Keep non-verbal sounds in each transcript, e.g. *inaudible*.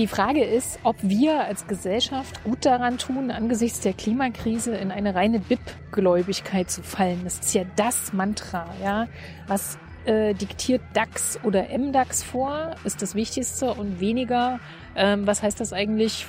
Die Frage ist, ob wir als Gesellschaft gut daran tun, angesichts der Klimakrise in eine reine BIP-Gläubigkeit zu fallen. Das ist ja das Mantra, ja, was äh, diktiert DAX oder MDAX vor, ist das Wichtigste und weniger, ähm, was heißt das eigentlich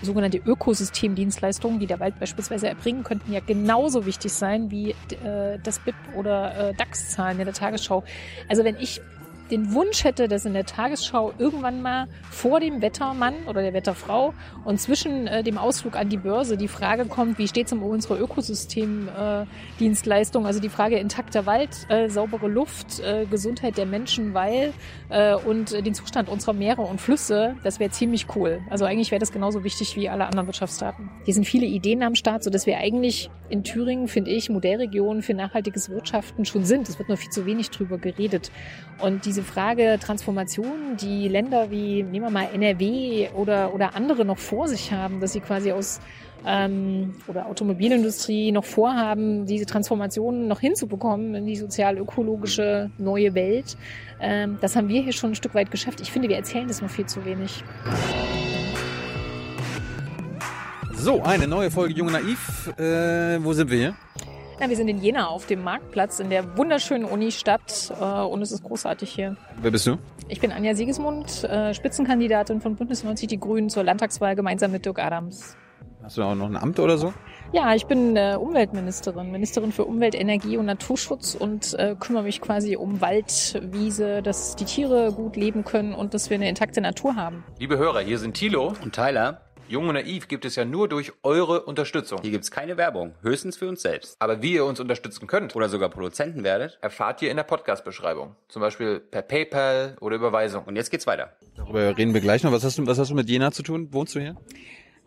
sogenannte Ökosystemdienstleistungen, die der Wald beispielsweise erbringen, könnten ja genauso wichtig sein wie äh, das BIP oder äh, DAX-Zahlen in der Tagesschau. Also wenn ich den Wunsch hätte, dass in der Tagesschau irgendwann mal vor dem Wettermann oder der Wetterfrau und zwischen äh, dem Ausflug an die Börse die Frage kommt, wie steht es um unsere Ökosystemdienstleistung, äh, also die Frage intakter Wald, äh, saubere Luft, äh, Gesundheit der Menschen, weil äh, und den Zustand unserer Meere und Flüsse, das wäre ziemlich cool. Also eigentlich wäre das genauso wichtig wie alle anderen Wirtschaftsdaten. Hier sind viele Ideen am Start, so dass wir eigentlich in Thüringen, finde ich, Modellregionen für nachhaltiges Wirtschaften schon sind. Es wird nur viel zu wenig drüber geredet. Und diese Frage Transformation, die Länder wie, nehmen wir mal NRW oder, oder andere noch vor sich haben, dass sie quasi aus ähm, oder Automobilindustrie noch vorhaben, diese Transformation noch hinzubekommen in die sozial-ökologische neue Welt. Ähm, das haben wir hier schon ein Stück weit geschafft. Ich finde, wir erzählen das noch viel zu wenig. So, eine neue Folge Junge Naiv. Äh, wo sind wir hier? Ja, wir sind in Jena auf dem Marktplatz in der wunderschönen Unistadt äh, und es ist großartig hier. Wer bist du? Ich bin Anja Siegesmund, äh, Spitzenkandidatin von Bündnis 90 Die Grünen zur Landtagswahl gemeinsam mit Dirk Adams. Hast du auch noch ein Amt oder so? Ja, ich bin äh, Umweltministerin, Ministerin für Umwelt, Energie und Naturschutz und äh, kümmere mich quasi um Wald, Wiese, dass die Tiere gut leben können und dass wir eine intakte Natur haben. Liebe Hörer, hier sind Thilo und Tyler. Jung und Naiv gibt es ja nur durch eure Unterstützung. Hier gibt's keine Werbung, höchstens für uns selbst. Aber wie ihr uns unterstützen könnt oder sogar Produzenten werdet, erfahrt ihr in der Podcast-Beschreibung. Zum Beispiel per PayPal oder Überweisung. Und jetzt geht's weiter. Darüber reden wir gleich noch. Was hast du, was hast du mit Jena zu tun? Wohnst du hier?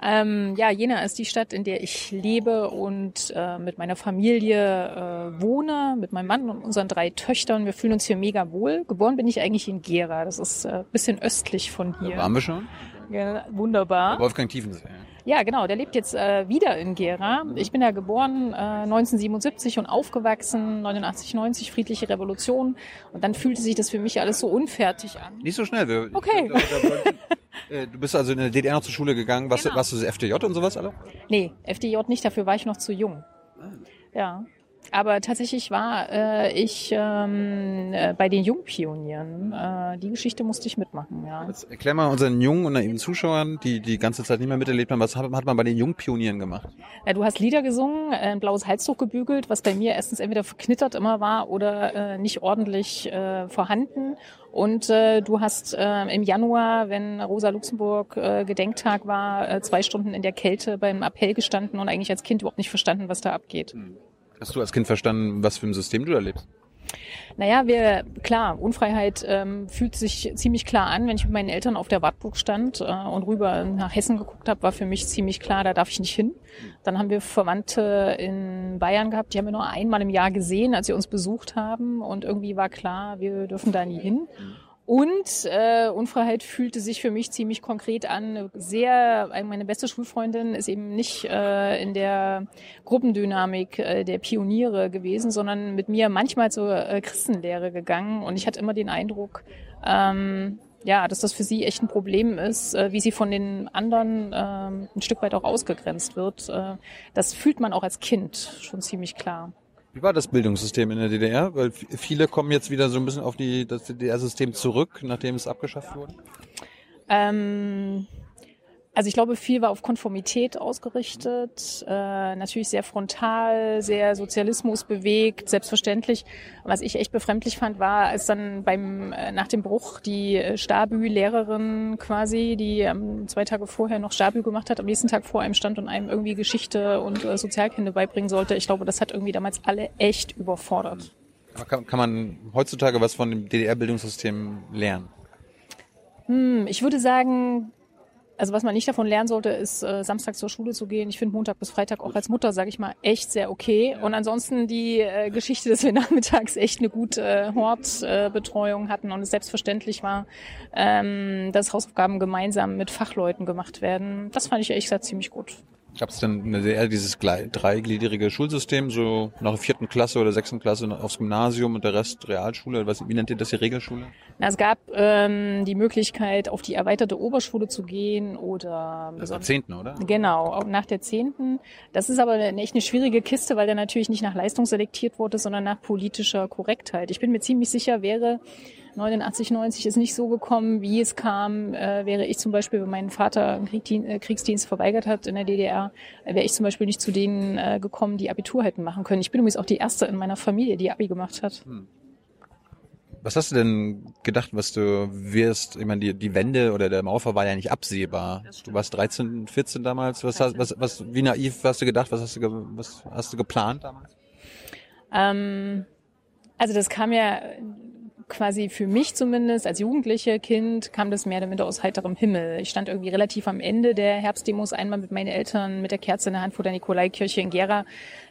Ähm, ja, Jena ist die Stadt, in der ich lebe und äh, mit meiner Familie äh, wohne, mit meinem Mann und unseren drei Töchtern. Wir fühlen uns hier mega wohl. Geboren bin ich eigentlich in Gera. Das ist äh, bisschen östlich von hier. Da waren wir schon? Ja, wunderbar. Wolfgang Tiefensee. Ja, genau. Der lebt jetzt äh, wieder in Gera. Ich bin ja geboren äh, 1977 und aufgewachsen 89, 90 friedliche Revolution. Und dann fühlte sich das für mich alles so unfertig an. Nicht so schnell. Wir, okay. *laughs* Äh, du bist also in der DDR noch zur Schule gegangen. Warst, genau. warst du FDJ und sowas alle? Nee, FDJ nicht. Dafür war ich noch zu jung. Ja. Aber tatsächlich war äh, ich ähm, äh, bei den Jungpionieren. Äh, die Geschichte musste ich mitmachen, ja. Jetzt erklär mal unseren jungen und naiven Zuschauern, die die ganze Zeit nicht mehr miterlebt haben, was hat, hat man bei den Jungpionieren gemacht? Ja, du hast Lieder gesungen, äh, ein blaues Halstuch gebügelt, was bei mir erstens entweder verknittert immer war oder äh, nicht ordentlich äh, vorhanden. Und äh, du hast äh, im Januar, wenn Rosa Luxemburg äh, Gedenktag war, äh, zwei Stunden in der Kälte beim Appell gestanden und eigentlich als Kind überhaupt nicht verstanden, was da abgeht. Hm. Hast du als Kind verstanden, was für ein System du da lebst? Naja, wir, klar, Unfreiheit ähm, fühlt sich ziemlich klar an. Wenn ich mit meinen Eltern auf der Wartburg stand äh, und rüber nach Hessen geguckt habe, war für mich ziemlich klar, da darf ich nicht hin. Dann haben wir Verwandte in Bayern gehabt, die haben wir nur einmal im Jahr gesehen, als sie uns besucht haben. Und irgendwie war klar, wir dürfen da nie hin. Und äh, Unfreiheit fühlte sich für mich ziemlich konkret an. Sehr, meine beste Schulfreundin ist eben nicht äh, in der Gruppendynamik äh, der Pioniere gewesen, sondern mit mir manchmal zur äh, Christenlehre gegangen. Und ich hatte immer den Eindruck, ähm, ja, dass das für sie echt ein Problem ist, äh, wie sie von den anderen ähm, ein Stück weit auch ausgegrenzt wird. Äh, das fühlt man auch als Kind schon ziemlich klar. Wie war das Bildungssystem in der DDR? Weil viele kommen jetzt wieder so ein bisschen auf die, das DDR-System zurück, nachdem es abgeschafft wurde. Ähm, also ich glaube, viel war auf Konformität ausgerichtet, äh, natürlich sehr frontal, sehr Sozialismus bewegt, selbstverständlich. Was ich echt befremdlich fand, war, als dann beim äh, nach dem Bruch die äh, Stabü-Lehrerin quasi, die ähm, zwei Tage vorher noch Stabü gemacht hat, am nächsten Tag vor einem stand und einem irgendwie Geschichte und äh, Sozialkunde beibringen sollte. Ich glaube, das hat irgendwie damals alle echt überfordert. Kann, kann man heutzutage was von dem DDR-Bildungssystem lernen? Hm, ich würde sagen, also was man nicht davon lernen sollte, ist äh, Samstag zur Schule zu gehen. Ich finde Montag bis Freitag auch als Mutter, sage ich mal, echt sehr okay. Ja. Und ansonsten die äh, Geschichte, dass wir *laughs* nachmittags echt eine gute äh, Hortbetreuung äh, hatten und es selbstverständlich war, ähm, dass Hausaufgaben gemeinsam mit Fachleuten gemacht werden. Das fand ich ehrlich gesagt ziemlich gut. Gab es denn eine, eher dieses dreigliedrige Schulsystem, so nach der vierten Klasse oder sechsten Klasse aufs Gymnasium und der Rest Realschule? Was, wie nennt ihr das hier, Regelschule? Na, es gab ähm, die Möglichkeit, auf die erweiterte Oberschule zu gehen oder Das war Zehnten, oder? Genau, auch nach der zehnten. Das ist aber eine- echt eine schwierige Kiste, weil der natürlich nicht nach Leistung selektiert wurde, sondern nach politischer Korrektheit. Ich bin mir ziemlich sicher, wäre 89, 90 ist nicht so gekommen, wie es kam, äh, wäre ich zum Beispiel, wenn mein Vater äh, Kriegsdienst verweigert hat in der DDR, äh, wäre ich zum Beispiel nicht zu denen äh, gekommen, die Abitur hätten machen können. Ich bin übrigens auch die erste in meiner Familie, die Abi gemacht hat. Was hast du denn gedacht, was du wirst? Ich meine, die, die Wende oder der Mauerfall war ja nicht absehbar. Du warst 13, 14 damals. Was, hast, was, was, wie naiv hast du gedacht? Was hast du, ge, was hast du geplant damals? Ähm, also das kam ja quasi für mich zumindest als jugendliche Kind kam das mehr oder minder aus heiterem Himmel. Ich stand irgendwie relativ am Ende der Herbstdemos einmal mit meinen Eltern mit der Kerze in der Hand vor der Nikolaikirche in Gera.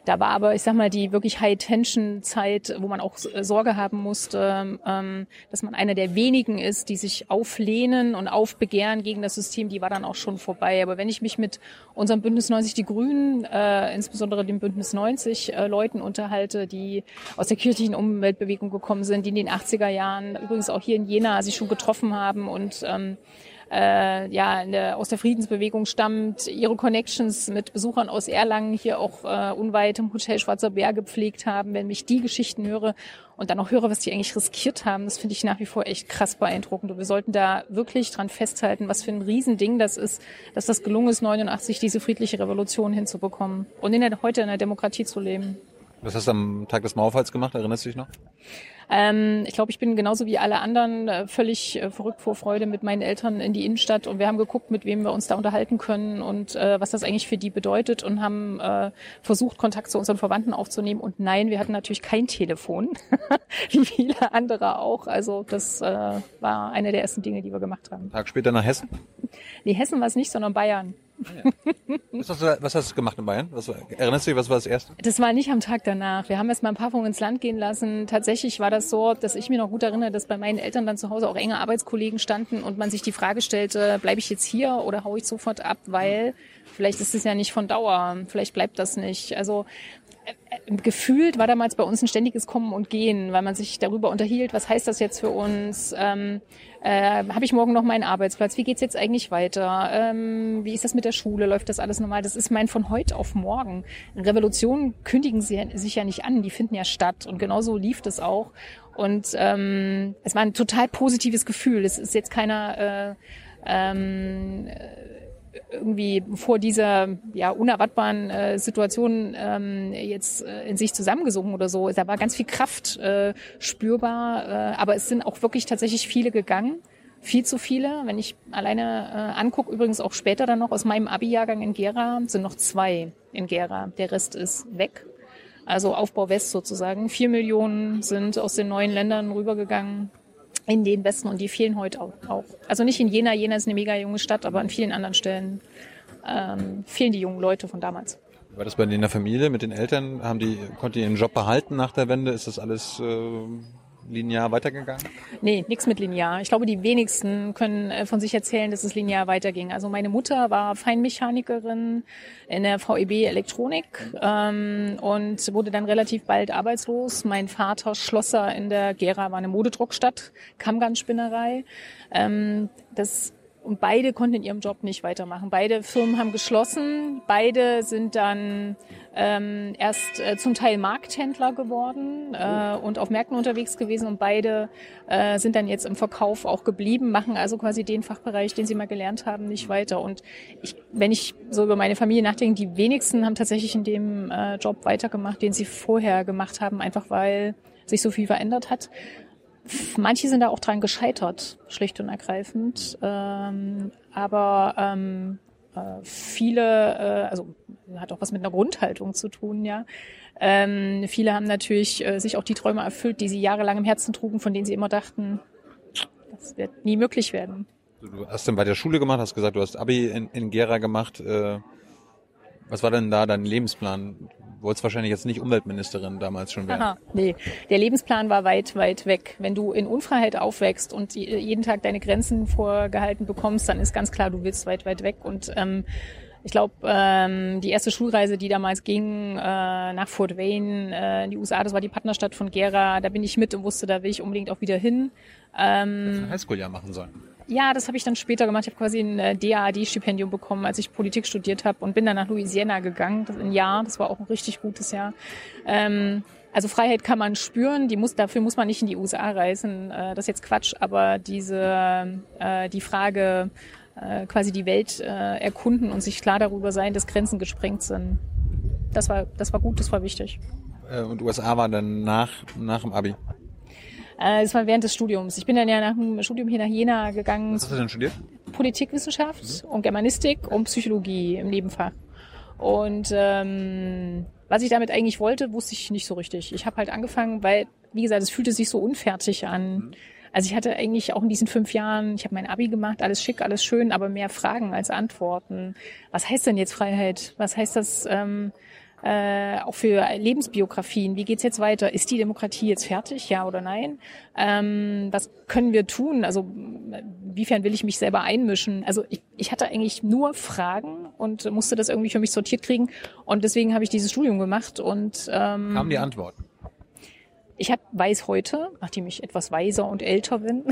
Da war aber, ich sag mal, die wirklich High-Tension-Zeit, wo man auch äh, Sorge haben musste, ähm, dass man einer der wenigen ist, die sich auflehnen und aufbegehren gegen das System, die war dann auch schon vorbei. Aber wenn ich mich mit unserem Bündnis 90 Die Grünen, äh, insbesondere dem Bündnis 90 äh, Leuten unterhalte, die aus der kirchlichen Umweltbewegung gekommen sind, die in den 80er Jahren übrigens auch hier in Jena sich schon getroffen haben und ähm, äh, ja der, aus der Friedensbewegung stammt, ihre Connections mit Besuchern aus Erlangen hier auch äh, unweit im Hotel Schwarzer Bär gepflegt haben, wenn ich die Geschichten höre und dann auch höre, was die eigentlich riskiert haben, das finde ich nach wie vor echt krass beeindruckend. Und wir sollten da wirklich dran festhalten, was für ein Riesending das ist, dass das gelungen ist, 89 diese friedliche Revolution hinzubekommen und in der, heute in der Demokratie zu leben. Was hast du am Tag des Mauerfalls gemacht? Erinnerst du dich noch? Ähm, ich glaube, ich bin genauso wie alle anderen äh, völlig äh, verrückt vor Freude mit meinen Eltern in die Innenstadt und wir haben geguckt, mit wem wir uns da unterhalten können und äh, was das eigentlich für die bedeutet und haben äh, versucht, Kontakt zu unseren Verwandten aufzunehmen. Und nein, wir hatten natürlich kein Telefon, *laughs* wie viele andere auch. Also das äh, war eine der ersten Dinge, die wir gemacht haben. Einen Tag später nach Hessen. Nee, Hessen war es nicht, sondern Bayern. Was hast du, was hast du gemacht in Bayern? Was, erinnerst du dich, was war das erste? Das war nicht am Tag danach. Wir haben erst mal ein paar Wochen ins Land gehen lassen. Tatsächlich war das so, dass ich mir noch gut erinnere, dass bei meinen Eltern dann zu Hause auch enge Arbeitskollegen standen und man sich die Frage stellte, bleibe ich jetzt hier oder haue ich sofort ab, weil vielleicht ist es ja nicht von Dauer, vielleicht bleibt das nicht. Also gefühlt war damals bei uns ein ständiges Kommen und Gehen, weil man sich darüber unterhielt, was heißt das jetzt für uns? Ähm, äh, Habe ich morgen noch meinen Arbeitsplatz? Wie geht's jetzt eigentlich weiter? Ähm, wie ist das mit der Schule? Läuft das alles normal? Das ist mein von heute auf morgen. Revolutionen kündigen sie, sich ja nicht an, die finden ja statt. Und genauso lief das auch. Und ähm, es war ein total positives Gefühl. Es ist jetzt keiner äh, ähm, irgendwie vor dieser ja unerwartbaren äh, Situation ähm, jetzt äh, in sich zusammengesunken oder so. Da war ganz viel Kraft äh, spürbar, äh, aber es sind auch wirklich tatsächlich viele gegangen. Viel zu viele. Wenn ich alleine äh, angucke, übrigens auch später dann noch aus meinem Abi-Jahrgang in Gera, sind noch zwei in Gera. Der Rest ist weg. Also Aufbau West sozusagen. Vier Millionen sind aus den neuen Ländern rübergegangen in den Westen und die fehlen heute auch. Also nicht in Jena, Jena ist eine mega junge Stadt, aber an vielen anderen Stellen ähm, fehlen die jungen Leute von damals. War das bei denen in der Familie mit den Eltern? Haben die, konnten die ihren Job behalten nach der Wende? Ist das alles äh, linear weitergegangen? Nee, nichts mit linear. Ich glaube, die wenigsten können äh, von sich erzählen, dass es linear weiterging. Also meine Mutter war Feinmechanikerin in der VEB Elektronik ähm, und wurde dann relativ bald arbeitslos. Mein Vater Schlosser in der Gera war eine Modedruckstadt, Kammgarnspinnerei. Ähm, das und beide konnten in ihrem Job nicht weitermachen. Beide Firmen haben geschlossen. Beide sind dann ähm, erst äh, zum Teil Markthändler geworden äh, und auf Märkten unterwegs gewesen. Und beide äh, sind dann jetzt im Verkauf auch geblieben, machen also quasi den Fachbereich, den sie mal gelernt haben, nicht weiter. Und ich, wenn ich so über meine Familie nachdenke, die wenigsten haben tatsächlich in dem äh, Job weitergemacht, den sie vorher gemacht haben, einfach weil sich so viel verändert hat. Manche sind da auch dran gescheitert, schlicht und ergreifend. Ähm, aber ähm, äh, viele, äh, also hat auch was mit einer Grundhaltung zu tun, ja. Ähm, viele haben natürlich äh, sich auch die Träume erfüllt, die sie jahrelang im Herzen trugen, von denen sie immer dachten, das wird nie möglich werden. Du hast dann bei der Schule gemacht, hast gesagt, du hast Abi in, in Gera gemacht. Äh, was war denn da dein Lebensplan? Du wolltest wahrscheinlich jetzt nicht Umweltministerin damals schon werden. Aha, nee, der Lebensplan war weit, weit weg. Wenn du in Unfreiheit aufwächst und jeden Tag deine Grenzen vorgehalten bekommst, dann ist ganz klar, du willst weit, weit weg. Und ähm, Ich glaube, ähm, die erste Schulreise, die damals ging äh, nach Fort Wayne äh, in die USA, das war die Partnerstadt von Gera. Da bin ich mit und wusste, da will ich unbedingt auch wieder hin. Ähm, ein Highschool-Jahr machen sollen. Ja, das habe ich dann später gemacht. Ich habe quasi ein äh, DAAD-Stipendium bekommen, als ich Politik studiert habe und bin dann nach Louisiana gegangen. Das ein Jahr, das war auch ein richtig gutes Jahr. Ähm, also Freiheit kann man spüren, die muss, dafür muss man nicht in die USA reisen. Äh, das ist jetzt Quatsch, aber diese äh, die Frage, äh, quasi die Welt äh, erkunden und sich klar darüber sein, dass Grenzen gesprengt sind. Das war, das war gut, das war wichtig. Äh, und USA war dann nach, nach dem Abi? Äh, das war während des Studiums. Ich bin dann ja nach dem Studium hier nach Jena gegangen. Was hast du denn studiert? Politikwissenschaft mhm. und Germanistik und Psychologie im Nebenfach. Und ähm, was ich damit eigentlich wollte, wusste ich nicht so richtig. Ich habe halt angefangen, weil, wie gesagt, es fühlte sich so unfertig an. Mhm. Also ich hatte eigentlich auch in diesen fünf Jahren, ich habe mein Abi gemacht, alles schick, alles schön, aber mehr Fragen als Antworten. Was heißt denn jetzt Freiheit? Was heißt das ähm, äh, auch für Lebensbiografien? Wie geht's jetzt weiter? Ist die Demokratie jetzt fertig, ja oder nein? Ähm, was können wir tun? Also inwiefern will ich mich selber einmischen? Also ich, ich hatte eigentlich nur Fragen und musste das irgendwie für mich sortiert kriegen und deswegen habe ich dieses Studium gemacht und ähm, kamen die Antworten? Ich hab, weiß heute, nachdem ich etwas weiser und älter bin,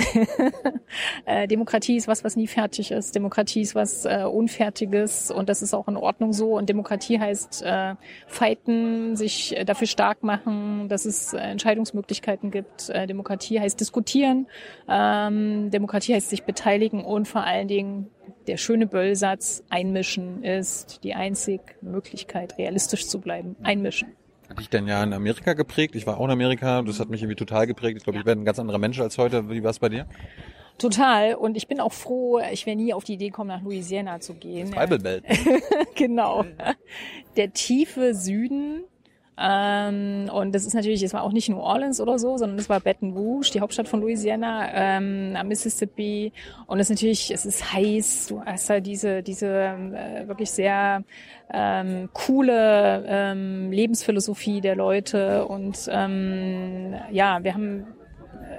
*laughs* äh, Demokratie ist was, was nie fertig ist. Demokratie ist was äh, Unfertiges und das ist auch in Ordnung so. Und Demokratie heißt äh, fighten, sich äh, dafür stark machen, dass es äh, Entscheidungsmöglichkeiten gibt. Äh, Demokratie heißt diskutieren. Ähm, Demokratie heißt sich beteiligen und vor allen Dingen der schöne Böllsatz, einmischen ist die einzig Möglichkeit, realistisch zu bleiben. Einmischen. Hat dich denn ja in Amerika geprägt? Ich war auch in Amerika, das hat mich irgendwie total geprägt. Ich glaube, ich werde ein ganz anderer Mensch als heute. Wie war es bei dir? Total. Und ich bin auch froh, ich wäre nie auf die Idee gekommen, nach Louisiana zu gehen. Das Bible Belt. *laughs* genau. Der tiefe Süden ähm, und das ist natürlich, es war auch nicht New Orleans oder so, sondern es war Baton Rouge, die Hauptstadt von Louisiana, ähm, am Mississippi. Und es ist natürlich, es ist heiß. Du hast da diese, diese äh, wirklich sehr ähm, coole ähm, Lebensphilosophie der Leute. Und ähm, ja, wir haben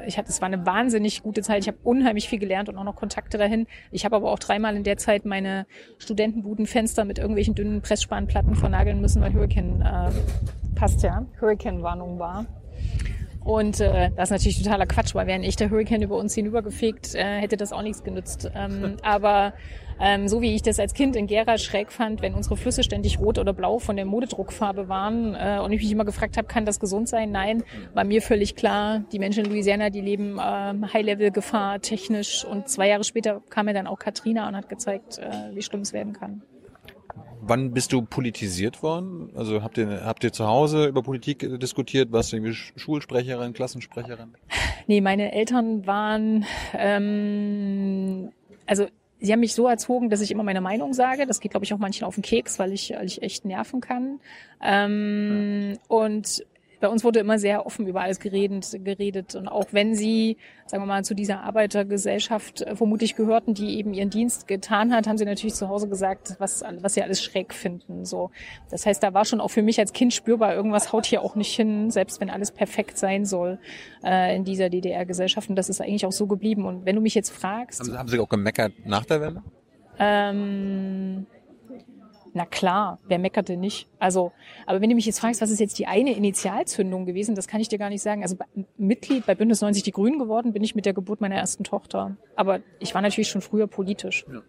ich hatte, es war eine wahnsinnig gute Zeit. Ich habe unheimlich viel gelernt und auch noch Kontakte dahin. Ich habe aber auch dreimal in der Zeit meine Studentenbudenfenster mit irgendwelchen dünnen Pressspanplatten vernageln müssen, weil Hurricane äh, passt ja, Hurricane-Warnung war. Und äh, das ist natürlich totaler Quatsch, weil wäre ein echter Hurricane über uns hinübergefegt, äh, hätte das auch nichts genützt. Ähm, *laughs* aber ähm, so wie ich das als Kind in Gera schräg fand, wenn unsere Flüsse ständig rot oder blau von der Modedruckfarbe waren äh, und ich mich immer gefragt habe, kann das gesund sein? Nein, war mir völlig klar, die Menschen in Louisiana, die leben ähm, High-Level-Gefahr technisch und zwei Jahre später kam mir dann auch Katrina und hat gezeigt, äh, wie schlimm es werden kann. Wann bist du politisiert worden? Also habt ihr, habt ihr zu Hause über Politik diskutiert? Warst du irgendwie Schulsprecherin, Klassensprecherin? Nee, meine Eltern waren, ähm, also sie haben mich so erzogen, dass ich immer meine Meinung sage. Das geht, glaube ich, auch manchen auf den Keks, weil ich, weil ich echt nerven kann. Ähm, ja. Und bei uns wurde immer sehr offen über alles geredet, geredet. Und auch wenn sie, sagen wir mal, zu dieser Arbeitergesellschaft äh, vermutlich gehörten, die eben ihren Dienst getan hat, haben sie natürlich zu Hause gesagt, was, was sie alles schräg finden. So, Das heißt, da war schon auch für mich als Kind spürbar, irgendwas haut hier auch nicht hin, selbst wenn alles perfekt sein soll äh, in dieser DDR-Gesellschaft. Und das ist eigentlich auch so geblieben. Und wenn du mich jetzt fragst. Haben sie, haben sie auch gemeckert nach der Welle? Ähm, na klar, wer meckerte nicht? Also, aber wenn du mich jetzt fragst, was ist jetzt die eine Initialzündung gewesen, das kann ich dir gar nicht sagen. Also Mitglied bei Bündnis 90 Die Grünen geworden bin ich mit der Geburt meiner ersten Tochter. Aber ich war natürlich schon früher politisch. Ja.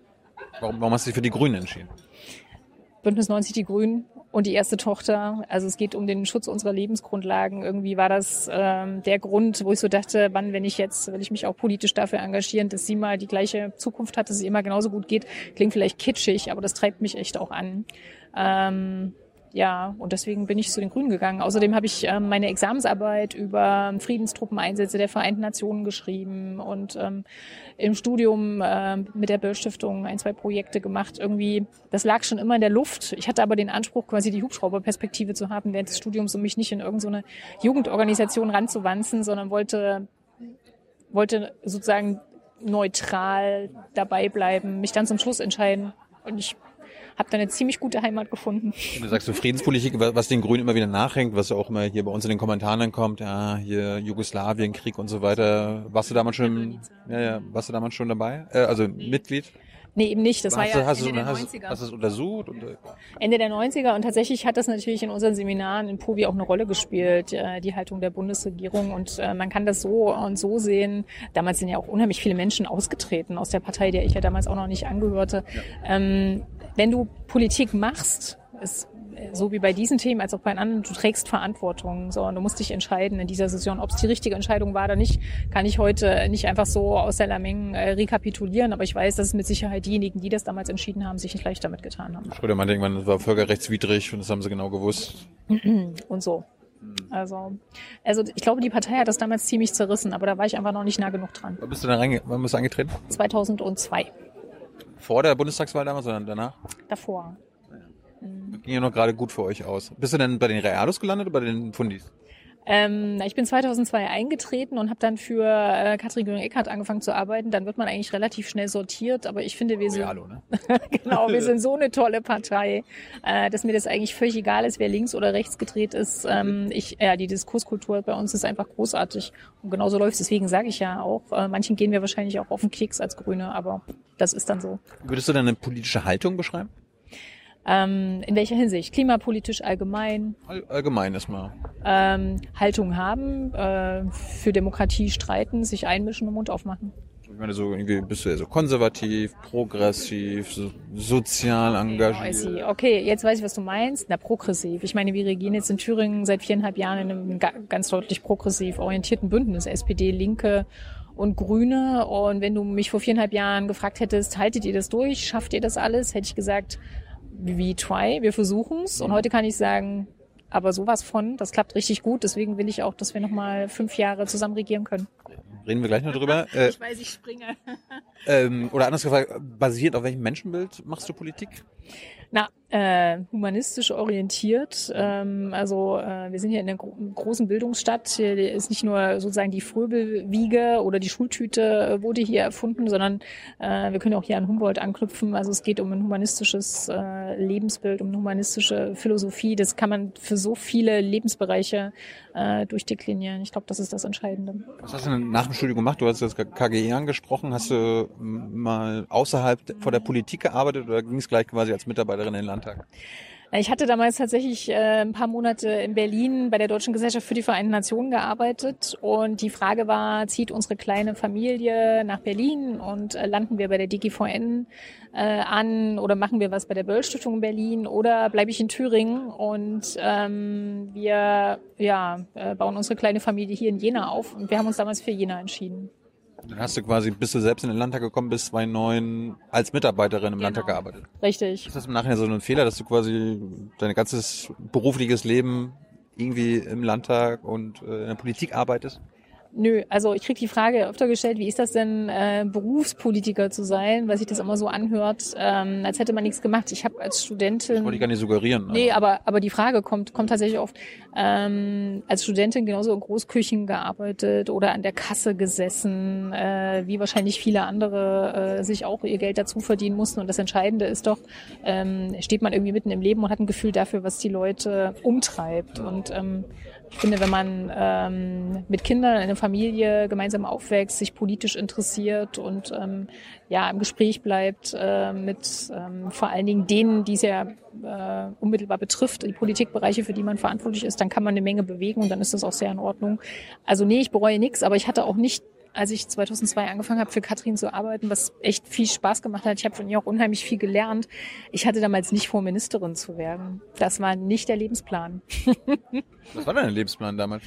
Warum, warum hast du dich für die Grünen entschieden? Bündnis 90 Die Grünen und die erste Tochter. Also es geht um den Schutz unserer Lebensgrundlagen. Irgendwie war das ähm, der Grund, wo ich so dachte, wann, wenn ich jetzt, will ich mich auch politisch dafür engagieren, dass sie mal die gleiche Zukunft hat, dass ihr immer genauso gut geht. Klingt vielleicht kitschig, aber das treibt mich echt auch an. Ähm, ja, und deswegen bin ich zu den Grünen gegangen. Außerdem habe ich ähm, meine Examensarbeit über Friedenstruppeneinsätze der Vereinten Nationen geschrieben und ähm, im Studium äh, mit der Böll Stiftung ein, zwei Projekte gemacht. Irgendwie, das lag schon immer in der Luft. Ich hatte aber den Anspruch, quasi die Hubschrauberperspektive zu haben während des Studiums, um mich nicht in irgendeine Jugendorganisation ranzuwanzen, sondern wollte, wollte sozusagen neutral dabei bleiben, mich dann zum Schluss entscheiden. Und ich habe da eine ziemlich gute Heimat gefunden. Du sagst so Friedenspolitik, was den Grünen immer wieder nachhängt, was ja auch immer hier bei uns in den Kommentaren kommt, ja, hier Jugoslawien, Krieg und so weiter. Warst du damals schon, ja, ja, warst du damals schon dabei? Äh, also Mitglied? Nee, eben nicht. Das war hast ja du, hast, Ende du, der hast, 90er. hast du es untersucht? Und, äh, Ende der 90er und tatsächlich hat das natürlich in unseren Seminaren in Povi auch eine Rolle gespielt, äh, die Haltung der Bundesregierung und äh, man kann das so und so sehen. Damals sind ja auch unheimlich viele Menschen ausgetreten aus der Partei, der ich ja damals auch noch nicht angehörte. Ähm, wenn du Politik machst, ist so wie bei diesen Themen als auch bei anderen, du trägst Verantwortung. So, und du musst dich entscheiden in dieser Saison, ob es die richtige Entscheidung war oder nicht, kann ich heute nicht einfach so aus der Lameng äh, rekapitulieren, aber ich weiß, dass es mit Sicherheit diejenigen, die das damals entschieden haben, sich nicht leicht damit getan haben. Schröder meinte irgendwann, das war völkerrechtswidrig und das haben sie genau gewusst. *clears throat* Und so. Also, also ich glaube, die Partei hat das damals ziemlich zerrissen, aber da war ich einfach noch nicht nah genug dran. Wann bist du reinge wann bist du angetreten? 2002, Vor der Bundestagswahl damals, sondern danach? davor. Ging ja noch gerade gut für euch aus. Bist du denn bei den Realos gelandet oder bei den Fundis? Ähm, ich bin 2002 eingetreten und habe dann für äh, Katrin Göring-Eckardt angefangen zu arbeiten. Dann wird man eigentlich relativ schnell sortiert, aber ich finde, wir sind Realo, ne? *laughs* genau, wir sind so *laughs* eine tolle Partei, äh, dass mir das eigentlich völlig egal ist, wer links oder rechts gedreht ist. Ähm, ich, ja, die Diskurskultur bei uns ist einfach großartig und genauso läuft. Deswegen sage ich ja auch, äh, manchen gehen wir wahrscheinlich auch auf den Keks als Grüne, aber das ist dann so. Würdest du denn eine politische Haltung beschreiben? Ähm, in welcher Hinsicht? Klimapolitisch allgemein, All, allgemein erstmal. ähm, Haltung haben, äh, für Demokratie streiten, sich einmischen und Mund aufmachen. Ich meine, so irgendwie bist du ja so konservativ, progressiv, so sozial engagiert. see. Okay, jetzt weiß ich, was du meinst. Na, progressiv. Ich meine, wir regieren jetzt in Thüringen seit viereinhalb Jahren in einem ga- ganz deutlich progressiv orientierten Bündnis. SPD, Linke und Grüne. Und wenn du mich vor viereinhalb Jahren gefragt hättest, haltet ihr das durch? Schafft ihr das alles? Hätte ich gesagt, we try, wir versuchen's. Und heute kann ich sagen, aber sowas von, das klappt richtig gut. Deswegen will ich auch, dass wir nochmal fünf Jahre zusammen regieren können. Reden wir gleich noch drüber. *laughs* Äh, weiß, ich springe. ähm, oder anders gefragt, basiert auf welchem Menschenbild machst du Politik? Na, äh, humanistisch orientiert. Ähm, also äh, wir sind hier in einer gro großen Bildungsstadt. Hier ist nicht nur sozusagen die Fröbelwiege oder die Schultüte äh, wurde hier erfunden, sondern äh, wir können auch hier an Humboldt anknüpfen. Also es geht um ein humanistisches äh, Lebensbild, um eine humanistische Philosophie. Das kann man für so viele Lebensbereiche äh, durchdeklinieren. Ich glaube, das ist das Entscheidende. Was hast du denn nach dem Studium gemacht? Du hast jetzt KGE angesprochen. Hast du mal außerhalb vor der Politik gearbeitet oder ging es gleich quasi als Mitarbeiterin in den Landtag? Ich hatte damals tatsächlich äh, ein paar Monate in Berlin bei der Deutschen Gesellschaft für die Vereinten Nationen gearbeitet und die Frage war, zieht unsere kleine Familie nach Berlin und äh, landen wir bei der DGVN äh, an oder machen wir was bei der Böll Stiftung in Berlin oder bleibe ich in Thüringen und ähm, wir ja, äh, bauen unsere kleine Familie hier in Jena auf und wir haben uns damals für Jena entschieden. Dann hast du quasi, bist du selbst in den Landtag gekommen, bis 2009 als Mitarbeiterin im Landtag gearbeitet. Richtig. Ist das im Nachhinein so ein Fehler, dass du quasi dein ganzes berufliches Leben irgendwie im Landtag und äh, in der Politik arbeitest? Nö, also ich krieg die Frage öfter gestellt, wie ist das denn, äh, Berufspolitiker zu sein, weil sich das immer so anhört, ähm, als hätte man nichts gemacht. Ich habe als Studentin... Wollte ich gar nicht suggerieren. Nee, aber, aber die Frage kommt, kommt tatsächlich oft. Ähm, als Studentin genauso in Großküchen gearbeitet oder an der Kasse gesessen, äh, wie wahrscheinlich viele andere äh, sich auch ihr Geld dazu verdienen mussten. Und das Entscheidende ist doch, ähm, steht man irgendwie mitten im Leben und hat ein Gefühl dafür, was die Leute umtreibt. Und ähm, ich finde, wenn man ähm, mit Kindern in einer Familie gemeinsam aufwächst, sich politisch interessiert und ähm, ja im Gespräch bleibt äh, mit ähm, vor allen Dingen denen, die es ja äh, unmittelbar betrifft, die Politikbereiche, für die man verantwortlich ist, dann kann man eine Menge bewegen und dann ist das auch sehr in Ordnung. Also nee, ich bereue nichts, aber ich hatte auch nicht als ich 2002 angefangen habe, für Katrin zu arbeiten, was echt viel Spaß gemacht hat. Ich habe von ihr auch unheimlich viel gelernt. Ich hatte damals nicht vor, Ministerin zu werden. Das war nicht der Lebensplan. Was war dein Lebensplan damals?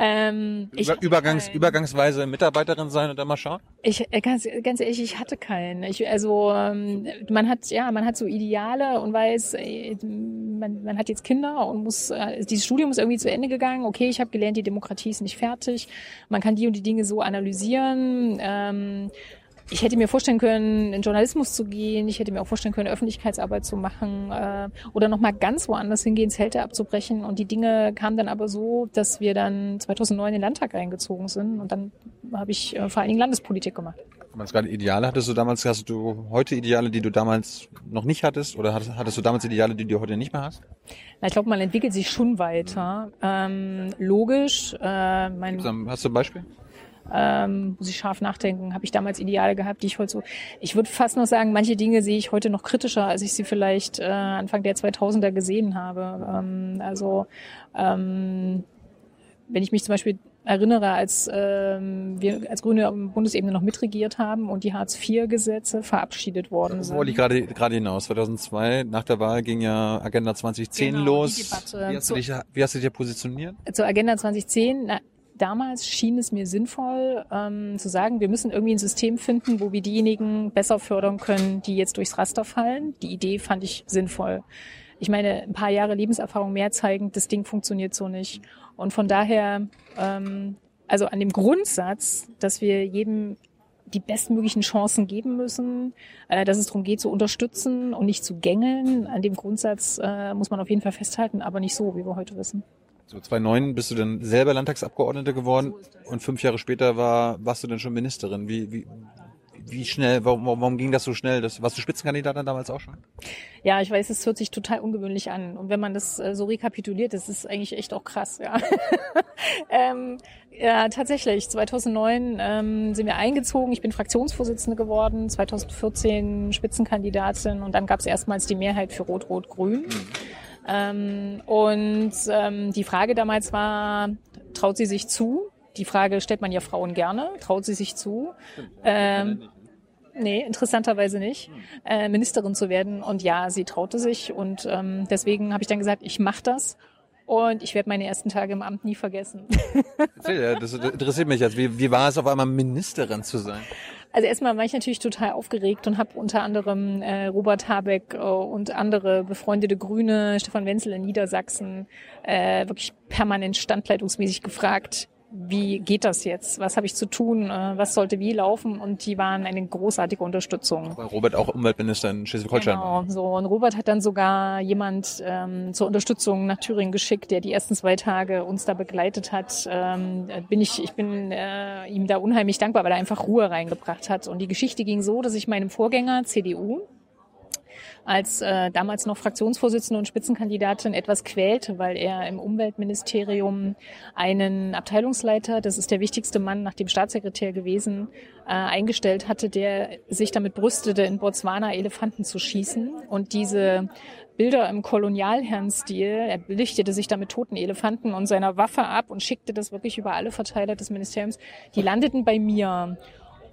Ähm, Über, Übergangs, keinen. Übergangsweise Mitarbeiterin sein und dann mal schauen? Ich äh, ganz, ganz ehrlich, ich hatte keinen. Ich, also ähm, man hat ja, man hat so Ideale und weiß, äh, man, man hat jetzt Kinder und muss äh, dieses Studium ist irgendwie zu Ende gegangen. Okay, ich habe gelernt, die Demokratie ist nicht fertig. Man kann die und die Dinge so analysieren. Ähm, ich hätte mir vorstellen können, in Journalismus zu gehen. Ich hätte mir auch vorstellen können, Öffentlichkeitsarbeit zu machen äh, oder noch mal ganz woanders hingehen, Zelte abzubrechen. Und die Dinge kamen dann aber so, dass wir dann 2009 in den Landtag eingezogen sind und dann habe ich äh, vor allen Dingen Landespolitik gemacht. Du meinst gerade Ideale hattest du damals, hast du heute Ideale, die du damals noch nicht hattest? Oder hattest, hattest du damals Ideale, die du heute nicht mehr hast? Na, ich glaube, man entwickelt sich schon weiter. Ähm, logisch. Äh, mein, Hast du ein Beispiel? Ähm, muss ich scharf nachdenken. Habe ich damals Ideale gehabt, die ich heute so. Ich würde fast noch sagen, manche Dinge sehe ich heute noch kritischer, als ich sie vielleicht äh, Anfang der 2000er gesehen habe. Ähm, also ähm, wenn ich mich zum Beispiel erinnere, als ähm, wir als Grüne auf Bundesebene noch mitregiert haben und die Hartz-IV-Gesetze verabschiedet worden sind. Wollte ich gerade gerade hinaus. 2002 nach der Wahl ging ja Agenda 2010 Genau, los. Wie hast, zu- du dich, wie hast du dich ja positioniert? Zur Agenda 2010, na, damals schien es mir sinnvoll ähm, zu sagen, wir müssen irgendwie ein System finden, wo wir diejenigen besser fördern können, die jetzt durchs Raster fallen. Die Idee fand ich sinnvoll. Ich meine, ein paar Jahre Lebenserfahrung mehr zeigen, das Ding funktioniert so nicht. Und von daher, ähm, also an dem Grundsatz, dass wir jedem die bestmöglichen Chancen geben müssen, äh, dass es darum geht, zu unterstützen und nicht zu gängeln. An dem Grundsatz äh, muss man auf jeden Fall festhalten, aber nicht so, wie wir heute wissen. So 2009 bist du dann selber Landtagsabgeordnete geworden So und fünf Jahre später war, warst du dann schon Ministerin. Wie, wie, wie schnell, warum, warum ging das so schnell? Das, warst du Spitzenkandidatin damals auch schon? Ja, ich weiß, es hört sich total ungewöhnlich an. Und wenn man das äh, so rekapituliert, das ist eigentlich echt auch krass, ja. *laughs* ähm, ja, tatsächlich. 2009 ähm, sind wir eingezogen. Ich bin Fraktionsvorsitzende geworden. 2014 Spitzenkandidatin. Und dann gab es erstmals die Mehrheit für Rot-Rot-Grün. Ähm, und ähm, die Frage damals war, traut sie sich zu? Die Frage stellt man ja Frauen gerne. Traut sie sich zu? Ähm, Nee, interessanterweise nicht, äh, Ministerin zu werden. Und ja, sie traute sich und ähm, deswegen habe ich dann gesagt, ich mache das und ich werde meine ersten Tage im Amt nie vergessen. Erzähl, das interessiert mich jetzt. Wie, wie war es auf einmal Ministerin zu sein? Also erstmal war ich natürlich total aufgeregt und habe unter anderem äh, Robert Habeck äh, und andere befreundete Grüne, Stefan Wenzel in Niedersachsen, äh, wirklich permanent standleitungsmäßig gefragt, wie geht das jetzt? Was habe ich zu tun? Äh, was sollte wie laufen? Und die waren eine großartige Unterstützung. Weil Robert auch Umweltminister in Schleswig-Holstein. Genau, so. Und Robert hat dann sogar jemand ähm, zur Unterstützung nach Thüringen geschickt, der die ersten zwei Tage uns da begleitet hat. Ähm, bin ich, ich bin äh, ihm da unheimlich dankbar, weil er einfach Ruhe reingebracht hat. Und die Geschichte ging so, dass ich meinem Vorgänger CDU als äh, damals noch Fraktionsvorsitzende und Spitzenkandidatin etwas quälte, weil er im Umweltministerium einen Abteilungsleiter, das ist der wichtigste Mann nach dem Staatssekretär gewesen, äh, eingestellt hatte, der sich damit brüstete, in Botswana Elefanten zu schießen. Und diese Bilder im Kolonialherrenstil, er belichtete sich da mit toten Elefanten und seiner Waffe ab und schickte das wirklich über alle Verteiler des Ministeriums. Die landeten bei mir.